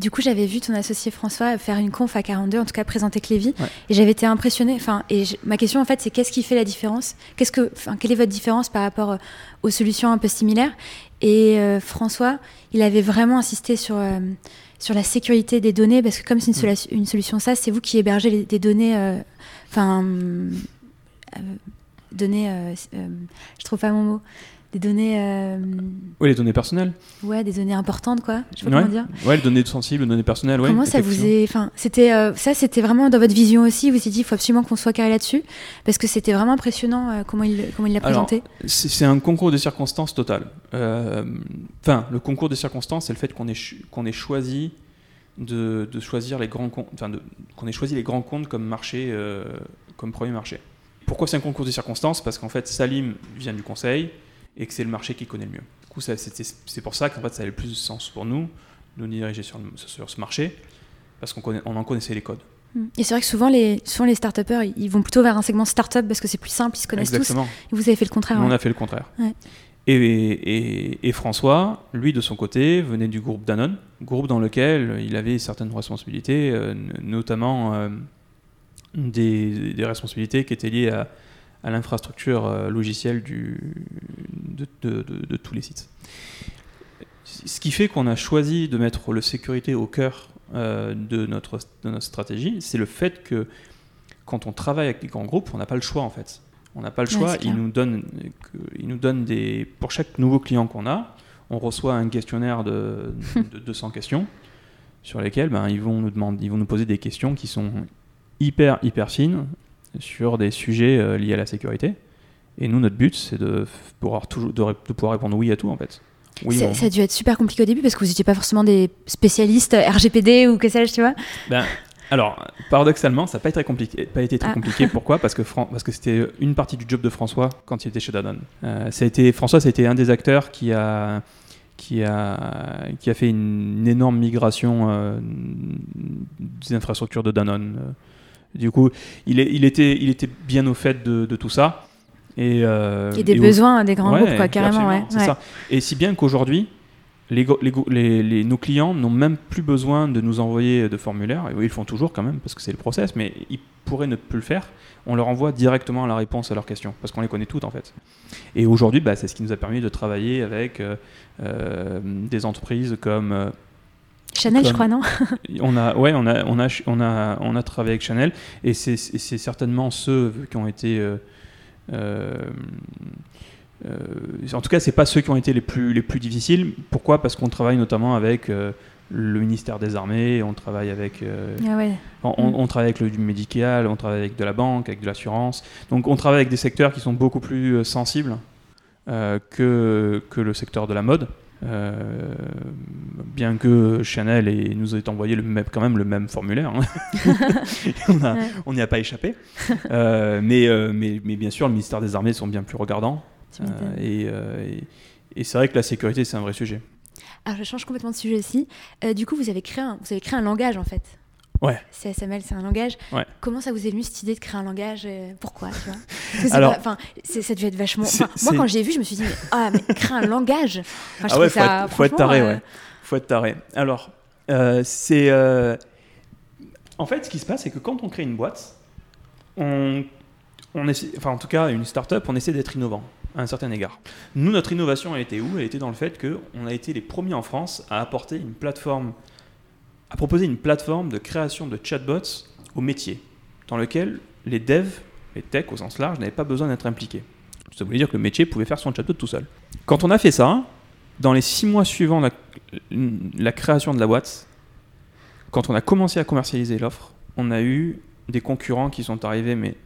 Du coup, j'avais vu ton associé François faire une conf à 42, en tout cas présenter Clévy, et j'avais été impressionnée. Enfin, et ma question en fait, c'est qu'est-ce qui fait la différence? Qu'est-ce que, enfin, quelle est votre différence par rapport euh, aux solutions un peu similaires? Et euh, François, il avait vraiment insisté sur euh, sur la sécurité des données parce que comme c'est une, mm. une, solution ça, c'est vous qui hébergez les, des données, enfin, données, je trouve pas mon mot des données. Euh... Oui, les données personnelles. Ouais, des données importantes, quoi. Je sais pas comment dire. Ouais, les données sensibles, les données personnelles. Ouais, comment ça vous est. Enfin, c'était euh, ça, c'était vraiment dans votre vision aussi. Vous vous êtes dit, il faut absolument qu'on soit carré là-dessus, parce que c'était vraiment impressionnant euh, comment il comment il l'a présenté. C'est un concours de circonstances total. Euh, enfin, le concours de circonstances, c'est le fait qu'on ait qu'on ait choisi de, de, choisir les grands comptes, enfin, qu'on ait choisi les grands comptes comme marché, comme premier marché. Pourquoi c'est un concours de circonstances? Parce qu'en fait, Salim vient du conseil et que c'est le marché qui connaît le mieux. Du coup, c'est pour ça qu'en fait, ça avait le plus de sens pour nous de nous diriger sur, sur ce marché, parce qu'on on en connaissait les codes. Hmm. Et c'est vrai que souvent les, souvent les start ils vont plutôt vers un segment start-up parce que c'est plus simple, ils se connaissent Exactement. tous. Et vous avez fait le contraire. On a fait le contraire. Et, et, et, François, lui de son côté, venait du groupe Danone, groupe dans lequel il avait certaines responsabilités, euh, notamment euh, des, des, responsabilités qui étaient liées à, à l'infrastructure euh, logicielle du, de, tous les sites. Ce qui fait qu'on a choisi de mettre le sécurité au cœur euh, de, notre, notre stratégie, c'est le fait que quand on travaille avec des grands groupes, on n'a pas le choix en fait. On n'a pas le choix. ils, nous donnent, ils nous donnent des. Pour chaque nouveau client qu'on a, on reçoit un questionnaire de, de <laughs> 200 questions sur lesquelles ben, ils, vont nous demander, ils vont nous poser des questions qui sont hyper, hyper fines, sur des sujets euh, liés à la sécurité. Et nous, notre but, c'est de pouvoir, toujours, de, pouvoir répondre oui à tout, en fait. Oui, ça, a dû être super compliqué au début parce que vous n'étiez pas forcément des spécialistes RGPD ou que sais-je, tu vois ben, Alors, paradoxalement, ça n'a pas été très compliqué. Pas été très ah. compliqué. <laughs> Pourquoi? Parce que, parce que c'était une partie du job de François quand il était chez Danone. Euh, ça a été, François, ça a été un des acteurs qui a, qui a, qui a fait une, énorme migration euh, des infrastructures de Danone. Euh, du coup, il, il, était, il était bien au fait de, de tout ça. Et, euh, des besoins des grands groupes, quoi, carrément. Ouais, Ça. Et si bien qu'aujourd'hui, les, les, les, nos clients n'ont même plus besoin de nous envoyer de formulaires. Et oui, ils le font toujours quand même, parce que c'est le process, mais ils pourraient ne plus le faire. On leur envoie directement la réponse à leurs questions, parce qu'on les connaît toutes en fait. Et aujourd'hui, bah, c'est ce qui nous a permis de travailler avec euh, euh, des entreprises comme Chanel, je crois, non <laughs> On a, ouais, on a, on a, on a, on a travaillé avec Chanel, et c'est certainement ceux qui ont été. Euh, euh, euh, en tout cas, c'est pas ceux qui ont été les plus, les plus difficiles. Pourquoi? Parce qu'on travaille notamment avec le ministère des Armées, on travaille avec, ah ouais. on, on, travaille avec le médical, on travaille avec de la banque, avec de l'assurance. Donc, on travaille avec des secteurs qui sont beaucoup plus sensibles que, que le secteur de la mode. Euh, bien que Chanel ait, nous ait envoyé le même, quand même le même formulaire, hein. <laughs> on n'y a pas échappé. Euh, mais, euh, mais, mais, bien sûr, le ministère des Armées sont bien plus regardants. et, et, c'est vrai que la sécurité, c'est un vrai sujet. Alors, je change complètement de sujet aussi. du coup, vous avez, créé un, vous avez créé un langage, en fait. Ouais. CSML, c'est un langage. Comment ça vous est venu cette idée de créer un langage euh, Pourquoi tu vois? Alors, enfin, ça devait être vachement. moi, quand j'ai vu, je me suis dit, mais, ah, mais créer un langage? ah ouais, faut, être, faut être taré, euh, ouais. Faut être taré. Alors, euh, c'est. En fait, ce qui se passe, c'est que quand on crée une boîte, on on essaie, enfin en tout cas une start-up, on essaie d'être innovant à un certain égard. Nous, notre innovation, elle était où? Elle était dans le fait qu'on a été les premiers en France à apporter une plateforme, à proposer une plateforme de création de chatbots au métier, dans lequel les devs, les techs au sens large, n'avaient pas besoin d'être impliqués. Ça voulait dire que le métier pouvait faire son chatbot tout seul. Quand on a fait ça, dans les six mois suivant la, la création de la boîte, quand on a commencé à commercialiser l'offre, on a eu des concurrents qui sont arrivés, mais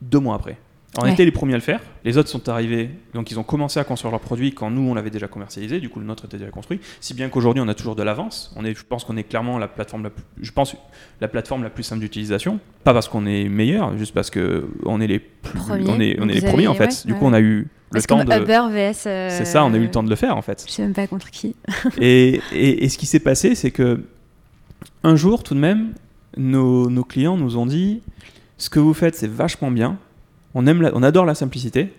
deux mois après. On Ouais. était les premiers à le faire. Les autres sont arrivés, donc ils ont commencé à construire leur produit quand nous on l'avait déjà commercialisé. Du coup, le nôtre était déjà construit. Si bien qu'aujourd'hui, on a toujours de l'avance. On est, je pense qu'on est clairement la plateforme la plus, je pense la plateforme la plus simple d'utilisation. Pas parce qu'on est meilleur, juste parce que on est les plus, Premiers. on est, on est Vous les premiers en fait. ouais, du coup, ouais. on a eu le Parce temps de. Uber vs. euh, C'est ça, on a eu le temps de le faire en fait. Je sais même pas contre qui. <laughs> Et, et- et ce qui s'est passé, c'est que un jour, tout de même, nos, nos clients nous ont dit ce que vous faites, c'est vachement bien. On, aime on adore la simplicité.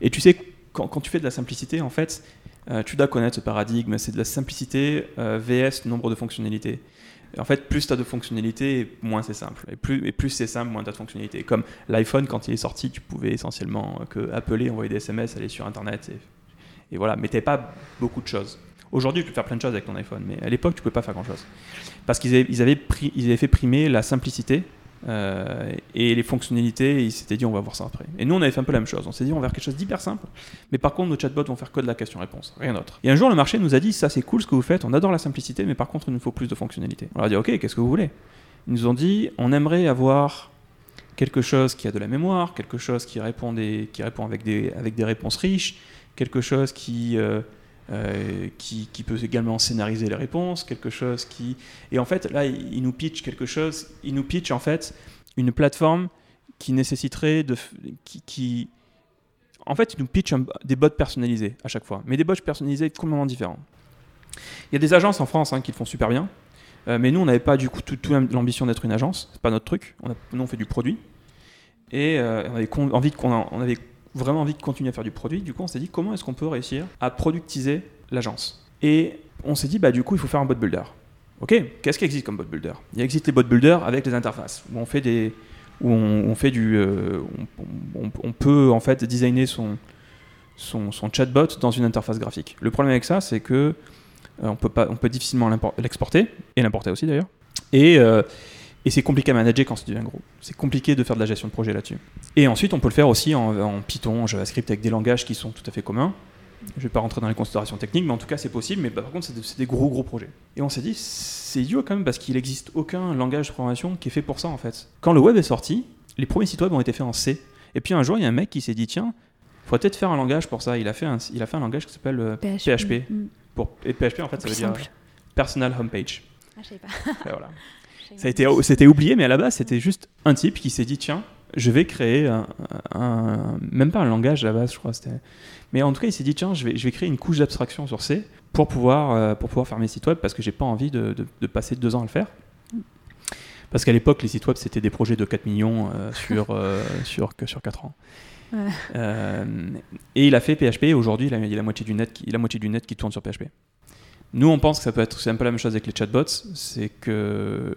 Et tu sais, quand, tu fais de la simplicité, en fait, euh, tu dois connaître ce paradigme. C'est de la simplicité euh, VS nombre de fonctionnalités. En fait, plus tu as de fonctionnalités, moins c'est simple. Et plus, c'est simple, moins tu as de fonctionnalités. Comme l'iPhone, quand il est sorti, tu pouvais essentiellement euh, que appeler, envoyer des SMS, aller sur Internet. Et, voilà, mais t'avais pas beaucoup de choses. Aujourd'hui, tu peux faire plein de choses avec ton iPhone, mais à l'époque, tu pouvais pas faire grand-chose. Parce qu'ils ils avaient, avaient fait primer la simplicité euh, et les fonctionnalités, ils s'étaient dit, on va voir ça après. Et nous, on avait fait un peu la même chose. On s'est dit, on va faire quelque chose d'hyper simple, mais par contre, nos chatbots vont faire que de la question-réponse, rien d'autre. Et un jour, le marché nous a dit, ça c'est cool ce que vous faites, on adore la simplicité, mais par contre, il nous faut plus de fonctionnalités. On leur a dit, ok, qu'est-ce que vous voulez? Ils nous ont dit, on aimerait avoir quelque chose qui a de la mémoire, quelque chose qui répond, des, qui répond avec, des, avec des réponses riches, quelque chose qui, euh, euh, qui, peut également scénariser les réponses, quelque chose qui... Et en fait, là, il nous pitch quelque chose, il nous pitch en fait une plateforme qui nécessiterait de... Qui, En fait, il nous pitch des bots personnalisés à chaque fois, mais des bots personnalisés complètement différents. Il y a des agences en France hein, qui le font super bien, euh, mais nous, on n'avait pas du coup tout, l'ambition d'être une agence, c'est pas notre truc, nous on fait du produit, et euh, on, avait envie qu'on- on vraiment envie de continuer à faire du produit. Du coup, on s'est dit comment est-ce qu'on peut réussir à productiser l'agence? Et on s'est dit, bah, du coup, il faut faire un bot builder. Ok, qu'est-ce qui existe comme bot builder? Il existe les bot builders avec les interfaces, où on fait des, où on, fait du, euh, on, peut en fait designer son, son, son chatbot dans une interface graphique. Le problème avec ça, c'est que euh, on peut pas, on peut difficilement l'exporter et l'importer aussi d'ailleurs. Et euh, et c'est compliqué à manager quand ça devient gros. C'est compliqué de faire de la gestion de projet là-dessus. Et ensuite, on peut le faire aussi en, en Python, en JavaScript, avec des langages qui sont tout à fait communs. Je vais pas rentrer dans les considérations techniques, mais en tout cas, c'est possible. Mais bah, par contre, c'est des, c'est des gros, gros projets. Et on s'est dit, c'est idiot quand même, parce qu'il n'existe aucun langage de programmation qui est fait pour ça, en fait. Quand le web est sorti, les premiers sites web ont été faits en C. Et puis un jour, il y a un mec qui s'est dit, tiens, il faudrait peut-être faire un langage pour ça. Il a fait un, il a fait un langage qui s'appelle euh, PHP. Mm. Pour, et PHP, en fait, ça veut dire simple. Personal Homepage. Ah, je sais pas. Et voilà. <laughs> Ça a été, c'était oublié, mais à la base, c'était juste un type qui s'est dit tiens, je vais créer un, un- même pas un langage à la base, je crois. C'était, mais en tout cas, il s'est dit tiens, je vais, je vais créer une couche d'abstraction sur C pour pouvoir, euh, pour pouvoir faire mes sites web parce que j'ai pas envie de, de- de passer deux ans à le faire. Parce qu'à l'époque, les sites web, c'était des projets de 4 millions euh, <laughs> sur, euh, sur, que sur 4 ans. Ouais. Et il a fait PHP. et Aujourd'hui, il a, il a la moitié du net, qui, il a la moitié du net qui tourne sur PHP. Nous, on pense que ça peut être, c'est un peu la même chose avec les chatbots. C'est que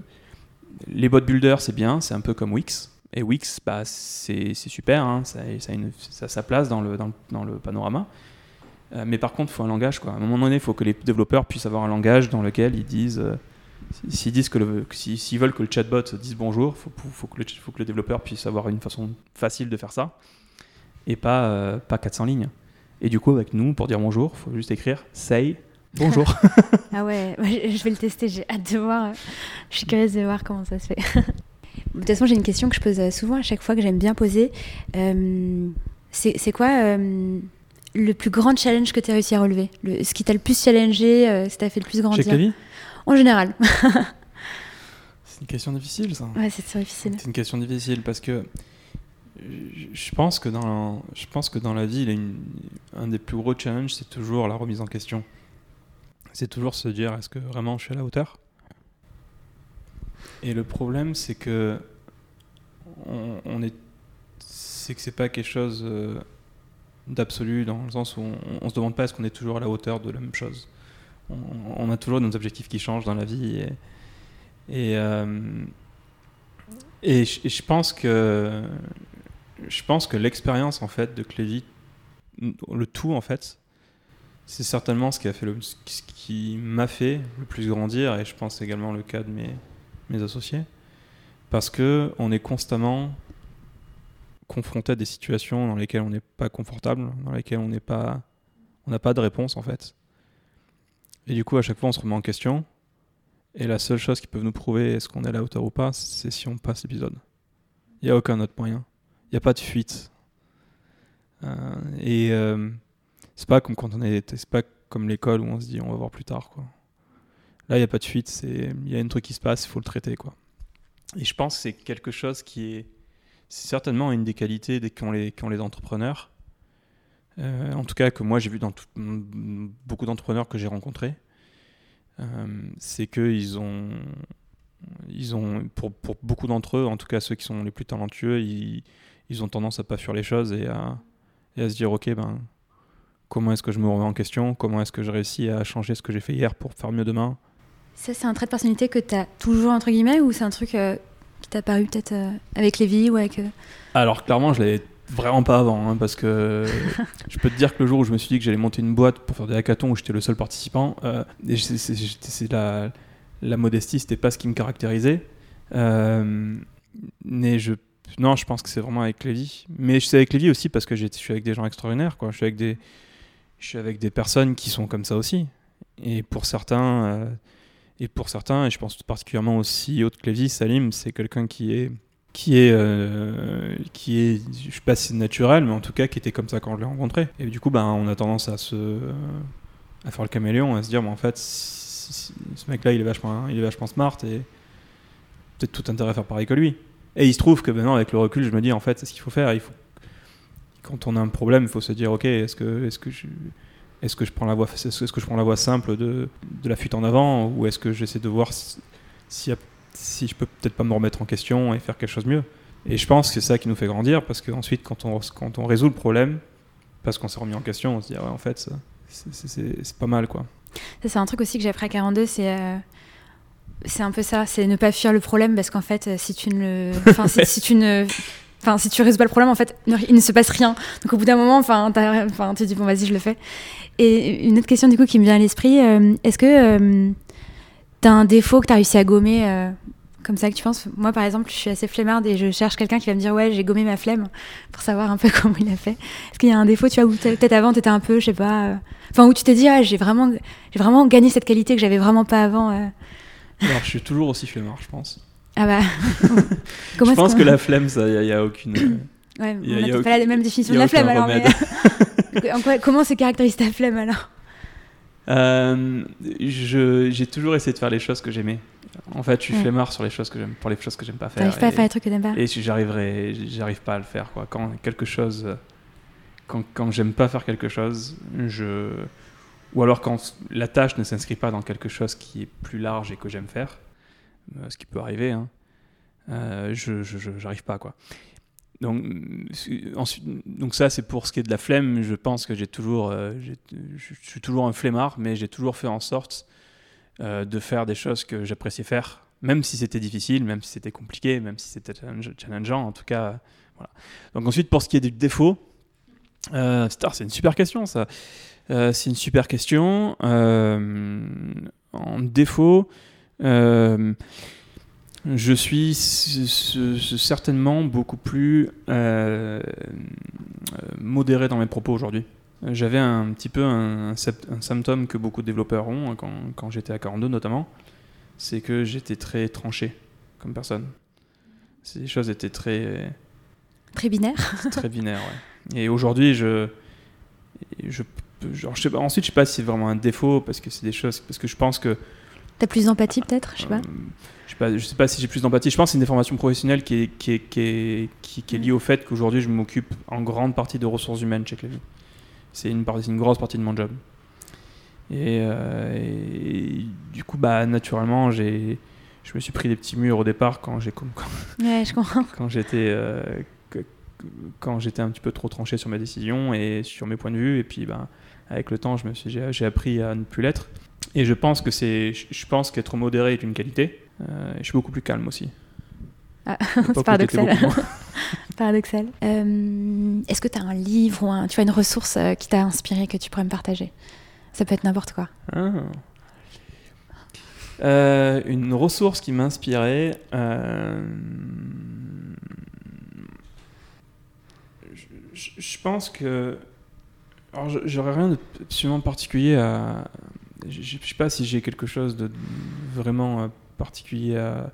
les bot builders, c'est bien, c'est un peu comme Wix. Et Wix, bah, c'est super, hein, ça, ça a une- ça a sa place dans le, panorama. Euh, mais par contre, il faut un langage. À un moment donné, il faut que les développeurs puissent avoir un langage dans lequel ils disent. euh, si- S'ils disent que que si- s'ils veulent que le chatbot dise bonjour, faut, faut, que le, faut que développeur puisse avoir une façon facile de faire ça et pas, euh, pas 400 lignes. Et du coup, avec nous, pour dire bonjour, faut juste écrire say bonjour. Ah ouais, je vais le tester, j'ai hâte de voir. Je suis curieuse de voir comment ça se fait. De toute façon, j'ai une question que je pose euh, souvent à chaque fois que j'aime bien poser. Euh, c'est quoi euh, le plus grand challenge que tu as réussi à relever? Le, Ce qui t'a le plus challengé, euh, ce qui t'a fait le plus Chez grandir? Clavy En général. <laughs> C'est une question difficile, ça. Ouais, c'est difficile. C'est une question difficile parce que je- pense que dans, je pense que dans la vie, il y a une- un des plus gros challenges, c'est toujours la remise en question. C'est toujours se dire est-ce que vraiment je suis à la hauteur? Et le problème, c'est que on, on est, c'est que c'est pas quelque chose euh, d'absolu dans le sens où on, on se demande pas est-ce qu'on est toujours à la hauteur de la même chose. On, a toujours nos objectifs qui changent dans la vie euh, et je, et je pense que je pense que l'expérience en fait de Clévy, le tout en fait, c'est certainement ce qui a fait le, ce qui m'a fait le plus grandir et je pense également le cas de mes, associés parce que on est constamment confronté à des situations dans lesquelles on n'est pas confortable, dans lesquelles on n'est pas on n'a pas de réponse en fait. Et du coup, à chaque fois, on se remet en question. Et la seule chose qui peut nous prouver est-ce qu'on est à la hauteur ou pas, c'est si on passe l'épisode. Il n'y a aucun autre moyen. Il n'y a pas de fuite. Euh, et euh, c'est pas comme quand on est, c'est pas comme l'école où on se dit on va voir plus tard quoi. Là, il n'y a pas de fuite. C'est, il y a un truc qui se passe, il faut le traiter quoi. Et je pense que c'est quelque chose qui est, c'est certainement une des qualités qu'ont les, les entrepreneurs. Euh, en tout cas, que moi j'ai vu dans beaucoup d'entrepreneurs que j'ai rencontrés, c'est qu'ils ont ils ont, pour, pour beaucoup d'entre eux, en tout cas ceux qui sont les plus talentueux, ils, ils ont tendance à pas fuir les choses et à, et à se dire ok ben comment est-ce que je me remets en question, comment est-ce que je réussis à changer ce que j'ai fait hier pour faire mieux demain. Ça c'est un trait de personnalité que tu as toujours entre guillemets ou c'est un truc euh, qui t'a paru peut-être euh, avec Lévi ou avec... Euh? Alors clairement je l'avais vraiment pas avant hein, parce que <laughs> je peux te dire que le jour où je me suis dit que j'allais monter une boîte pour faire des hackathons où j'étais le seul participant, c'est la la modestie, c'était pas ce qui me caractérisait. Mais je, non, je pense que c'est vraiment avec Lévi. Mais je suis avec Lévi aussi parce que je suis avec des gens extraordinaires. Quoi. Je, suis avec des, je suis avec des personnes qui sont comme ça aussi. Et pour certains, euh, et pour certains, et je pense particulièrement aussi au de Clévy, Salim, c'est quelqu'un qui est qui est, euh, qui est, je sais pas si naturel, mais en tout cas qui était comme ça quand je l'ai rencontré. Et du coup, ben, on a tendance à se, à faire le caméléon, à se dire, mais en fait, ce mec-là, il est vachement, il est vachement smart et peut-être tout intérêt à faire pareil que lui. Et il se trouve que maintenant, avec le recul, je me dis en fait, c'est ce qu'il faut faire. Il faut, quand on a un problème, il faut se dire, ok, est-ce que, est-ce que je, est-ce que je prends la voie, est-ce que je prends la voie simple de, de la fuite en avant, ou est-ce que j'essaie de voir si, si, je peux peut-être pas me remettre en question et faire quelque chose de mieux. Et je pense que c'est ça qui nous fait grandir, parce qu'ensuite, quand on, quand on résout le problème, parce qu'on s'est remis en question, on se dit, ah ouais, en fait, c'est pas mal, quoi. C'est un truc aussi que j'ai appris à 42, c'est euh, c'est un peu ça, c'est ne pas fuir le problème parce qu'en fait, si tu ne enfin, <laughs> si, tu ne Enfin, si tu résous pas le problème, en fait, il ne se passe rien. Donc, au bout d'un moment, enfin, enfin, tu te dis, bon, vas-y, je le fais. Et une autre question, du coup, qui me vient à l'esprit, euh, est-ce que euh, tu as un défaut que tu as réussi à gommer comme ça que tu penses? Moi, par exemple, je suis assez flemmarde et je cherche quelqu'un qui va me dire, ouais, j'ai gommé ma flemme pour savoir un peu <laughs> comment il a fait. Est-ce qu'il y a un défaut, tu vois, où peut-être avant, tu étais un peu, je sais pas, Enfin, où tu t'es dit, ah, j'ai vraiment, j'ai vraiment gagné cette qualité que j'avais vraiment pas avant. Euh. Alors, je suis toujours aussi flemmard, je pense. Ah bah. <laughs> je pense que la flemme, ça, il n'y a, aucune. Ouais, on n'a pas la même définition de la flemme alors. Mais... <laughs> comment se caractérise ta flemme alors? Euh, J'ai toujours essayé de faire les choses que j'aimais. En fait, je suis flemmard sur les choses que j'aime, pour les choses que j'aime pas faire. T'arrives pas à faire les trucs que t'aimes pas? Et j'arriverai, j'arrive pas à le faire quoi. Quand quelque chose quand, quand j'aime pas faire quelque chose, je ou alors quand la tâche ne s'inscrit pas dans quelque chose qui est plus large et que j'aime faire, euh, ce qui peut arriver, hein, euh, je j'arrive pas quoi. Donc, donc ça c'est pour ce qui est de la flemme. Je pense que j'ai toujours, euh, je suis toujours un flemmard, mais j'ai toujours fait en sorte de faire des choses que j'appréciais faire, même si c'était difficile, même si c'était compliqué, même si c'était challengeant. En tout cas, voilà. Donc ensuite pour ce qui est du défaut, euh, c'est une super question, ça. Euh, c'est une super question. Euh, en défaut, je suis certainement beaucoup plus modéré dans mes propos aujourd'hui. J'avais un petit peu un, symptôme que beaucoup de développeurs ont, hein, quand, quand j'étais à 42 notamment, c'est que j'étais très tranché comme personne. Les choses étaient très... Très binaires <laughs> Très binaires, ouais. Et aujourd'hui, je, je, genre, je sais pas, ensuite, je sais pas si c'est vraiment un défaut parce que c'est des choses, parce que je pense que. T'as plus d'empathie peut-être, je sais pas. Euh, je sais pas, je sais pas si j'ai plus d'empathie. Je pense que c'est une déformation professionnelle qui est, qui est, qui est, qui, est liée au fait qu'aujourd'hui, je m'occupe en grande partie de ressources humaines chez Clévy. C'est une, une grosse partie de mon job. Et, euh, du coup, bah, naturellement, j'ai, je me suis pris des petits murs au départ quand j'ai quand, ouais, je comprends. <laughs> quand j'étais euh, quand j'étais un petit peu trop tranché sur mes décisions et sur mes points de vue. Et puis, ben, avec le temps, je me suis, j'ai, appris à ne plus l'être. Et je pense que c'est, je pense qu'être modéré est une qualité. Euh, je suis beaucoup plus calme aussi. Ah, c'est paradoxal. Paradoxal. Euh, est-ce que tu as un livre ou tu as une ressource euh, qui t'a inspiré que tu pourrais me partager? Ça peut être n'importe quoi. Ah. Euh, une ressource qui m'a inspiré. Je, pense que. Alors, j'aurais rien de particulier à. Je sais pas si j'ai quelque chose de vraiment particulier à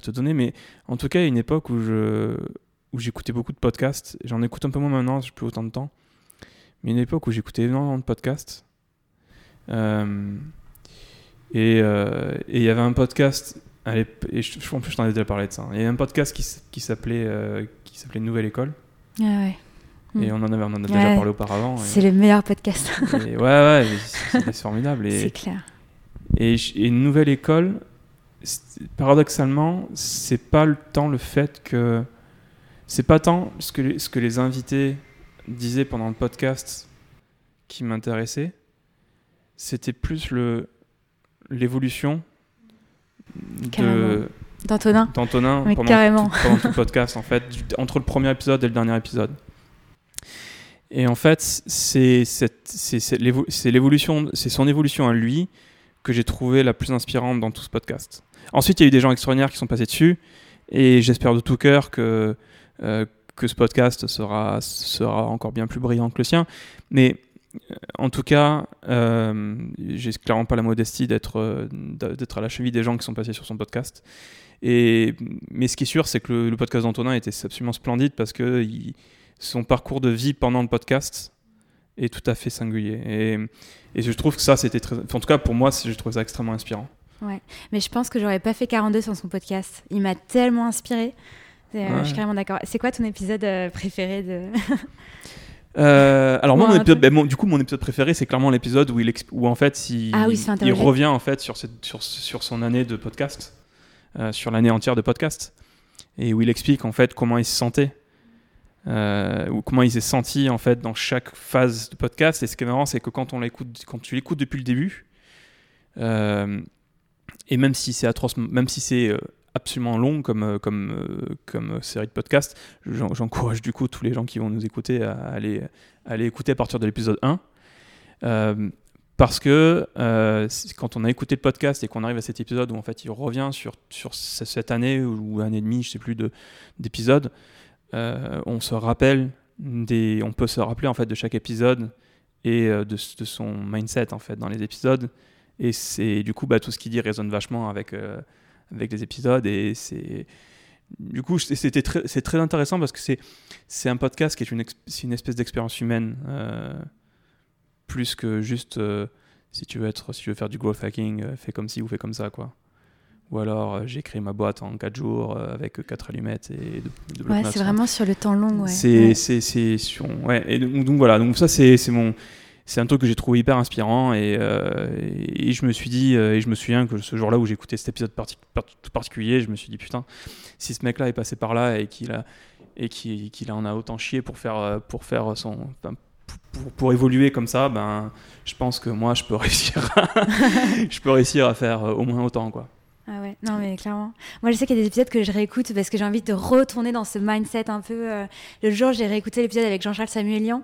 te donner. Mais en tout cas, il y a une époque où je j'écoutais beaucoup de podcasts. J'en écoute un peu moins maintenant, j'ai plus autant de temps. Mais une époque où j'écoutais énormément de podcasts. Euh, euh, et il y avait un podcast, et je, plus je t'en ai déjà parlé de ça. Il y avait un podcast qui, euh, qui s'appelait Nouvelle École. Ah ouais. Et on en avait, on en a déjà parlé auparavant. C'est le meilleur podcast. ouais, ouais, c'est <laughs> formidable. C'est clair. Et, et, Nouvelle École, paradoxalement, c'est pas le temps le fait que c'est pas tant ce que les, ce que les invités disaient pendant le podcast qui m'intéressait, c'était plus le l'évolution de d'Antonin d'Antonin pendant, pendant, tout le <laughs> podcast en fait entre le premier épisode et le dernier épisode. Et en fait, c'est son évolution à lui que j'ai trouvé la plus inspirante dans tout ce podcast. Ensuite, il y a eu des gens extraordinaires qui sont passés dessus, et j'espère de tout cœur que, euh, ce podcast sera, encore bien plus brillant que le sien. Mais euh, en tout cas, euh, j'ai clairement pas la modestie d'être d'être à la cheville des gens qui sont passés sur son podcast. Mais ce qui est sûr, c'est que le, podcast d'Antonin était absolument splendide parce que son parcours de vie pendant le podcast est tout à fait singulier. Et, et je trouve que ça, c'était très. En tout cas, pour moi, je trouve ça extrêmement inspirant. Ouais, mais je pense que j'aurais pas fait 42 sans son podcast. Il m'a tellement inspiré. Euh, je suis carrément d'accord. C'est quoi ton épisode euh, préféré de <laughs> euh, alors moi, mon épisode, ben, du coup, mon épisode préféré, c'est clairement l'épisode où, il où en fait, il, ah il revient en fait sur, cette, sur, sur son année de podcast, sur l'année entière de podcast, et où il explique en fait comment il se sentait, ou comment il s'est senti en fait dans chaque phase de podcast. Et ce qui est marrant, c'est que quand on l'écoute, quand tu l'écoutes depuis le début, et même si c'est euh, absolument long comme, euh, euh, série de podcast, j'encourage du coup tous les gens qui vont nous écouter à aller, écouter à partir de l'épisode 1. parce que quand on a écouté le podcast et qu'on arrive à cet épisode où en fait il revient sur, sur cette année ou année et demie, je sais plus, d'épisodes, on se rappelle des, on peut se rappeler en fait de chaque épisode et de, de, son mindset en fait dans les épisodes et c'est du coup, bah, tout ce qu'il dit résonne vachement avec, euh, avec les épisodes. Et c'est. Du coup, c'était très, c'est très intéressant parce que c'est, c'est un podcast qui est une, une espèce d'expérience humaine, euh, plus que juste euh, si tu veux être, si tu veux faire du growth hacking, fais comme ci ou fais comme ça, quoi. Ou alors j'ai créé ma boîte en 4 jours avec 4 allumettes et de, Ouais, c'est vraiment sur le temps long, ouais. C'est, c'est, c'est, ouais. Et donc, donc, voilà, donc ça c'est, mon c'est un truc que j'ai trouvé hyper inspirant et, euh, et, je me suis dit euh, et je me souviens que ce jour-là où j'écoutais cet épisode tout particulier je me suis dit putain si ce mec-là est passé par là et qu'il a et qu'il en a autant chié pour faire euh, pour faire son pour, pour, évoluer comme ça ben je pense que moi je peux <laughs> réussir à, je peux réussir à faire au moins autant quoi ah ouais, non mais clairement. Moi je sais qu'il y a des épisodes que je réécoute parce que j'ai envie de retourner dans ce mindset un peu. Le jour j'ai réécouté l'épisode avec Jean-Charles Samuelian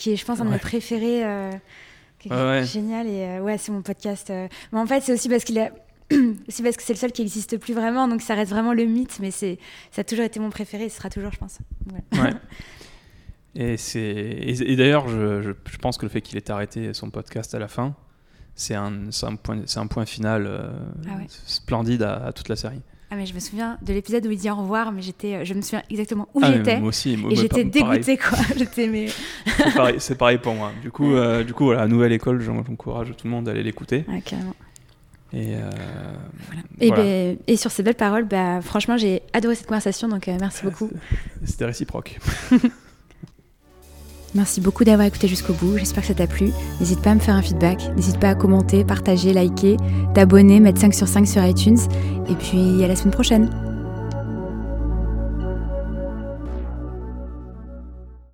qui est, je pense, un de mes préférés. Euh, génial. Et euh, ouais, c'est mon podcast. Euh. Mais en fait, c'est aussi parce qu'il aussi <clears throat> parce que c'est le seul qui n'existe plus vraiment, donc ça reste vraiment le mythe, mais c'est ça a toujours été mon préféré, et ce sera toujours, je pense. Ouais. <laughs> et c'est et, d'ailleurs, je, je, pense que le fait qu'il ait arrêté son podcast à la fin, c'est un, un, point, un point final ah splendide à, toute la série. Ah mais je me souviens de l'épisode où il dit au revoir, mais j'étais, euh, je me souviens exactement où ah, j'étais. Moi aussi, et j'étais dégoûtée quoi. <laughs> j'étais mais. c'est pareil, pour moi. Du coup, euh, du coup voilà, nouvelle école, j'encourage tout le monde à aller l'écouter. Ah, carrément. Et, euh, et, ben, et, sur ces belles paroles, bah, franchement, j'ai adoré cette conversation, donc merci beaucoup. C'était réciproque. <laughs> Merci beaucoup d'avoir écouté jusqu'au bout, j'espère que ça t'a plu. N'hésite pas à me faire un feedback, n'hésite pas à commenter, partager, liker, t'abonner, mettre 5 sur 5 sur iTunes. Et puis à la semaine prochaine.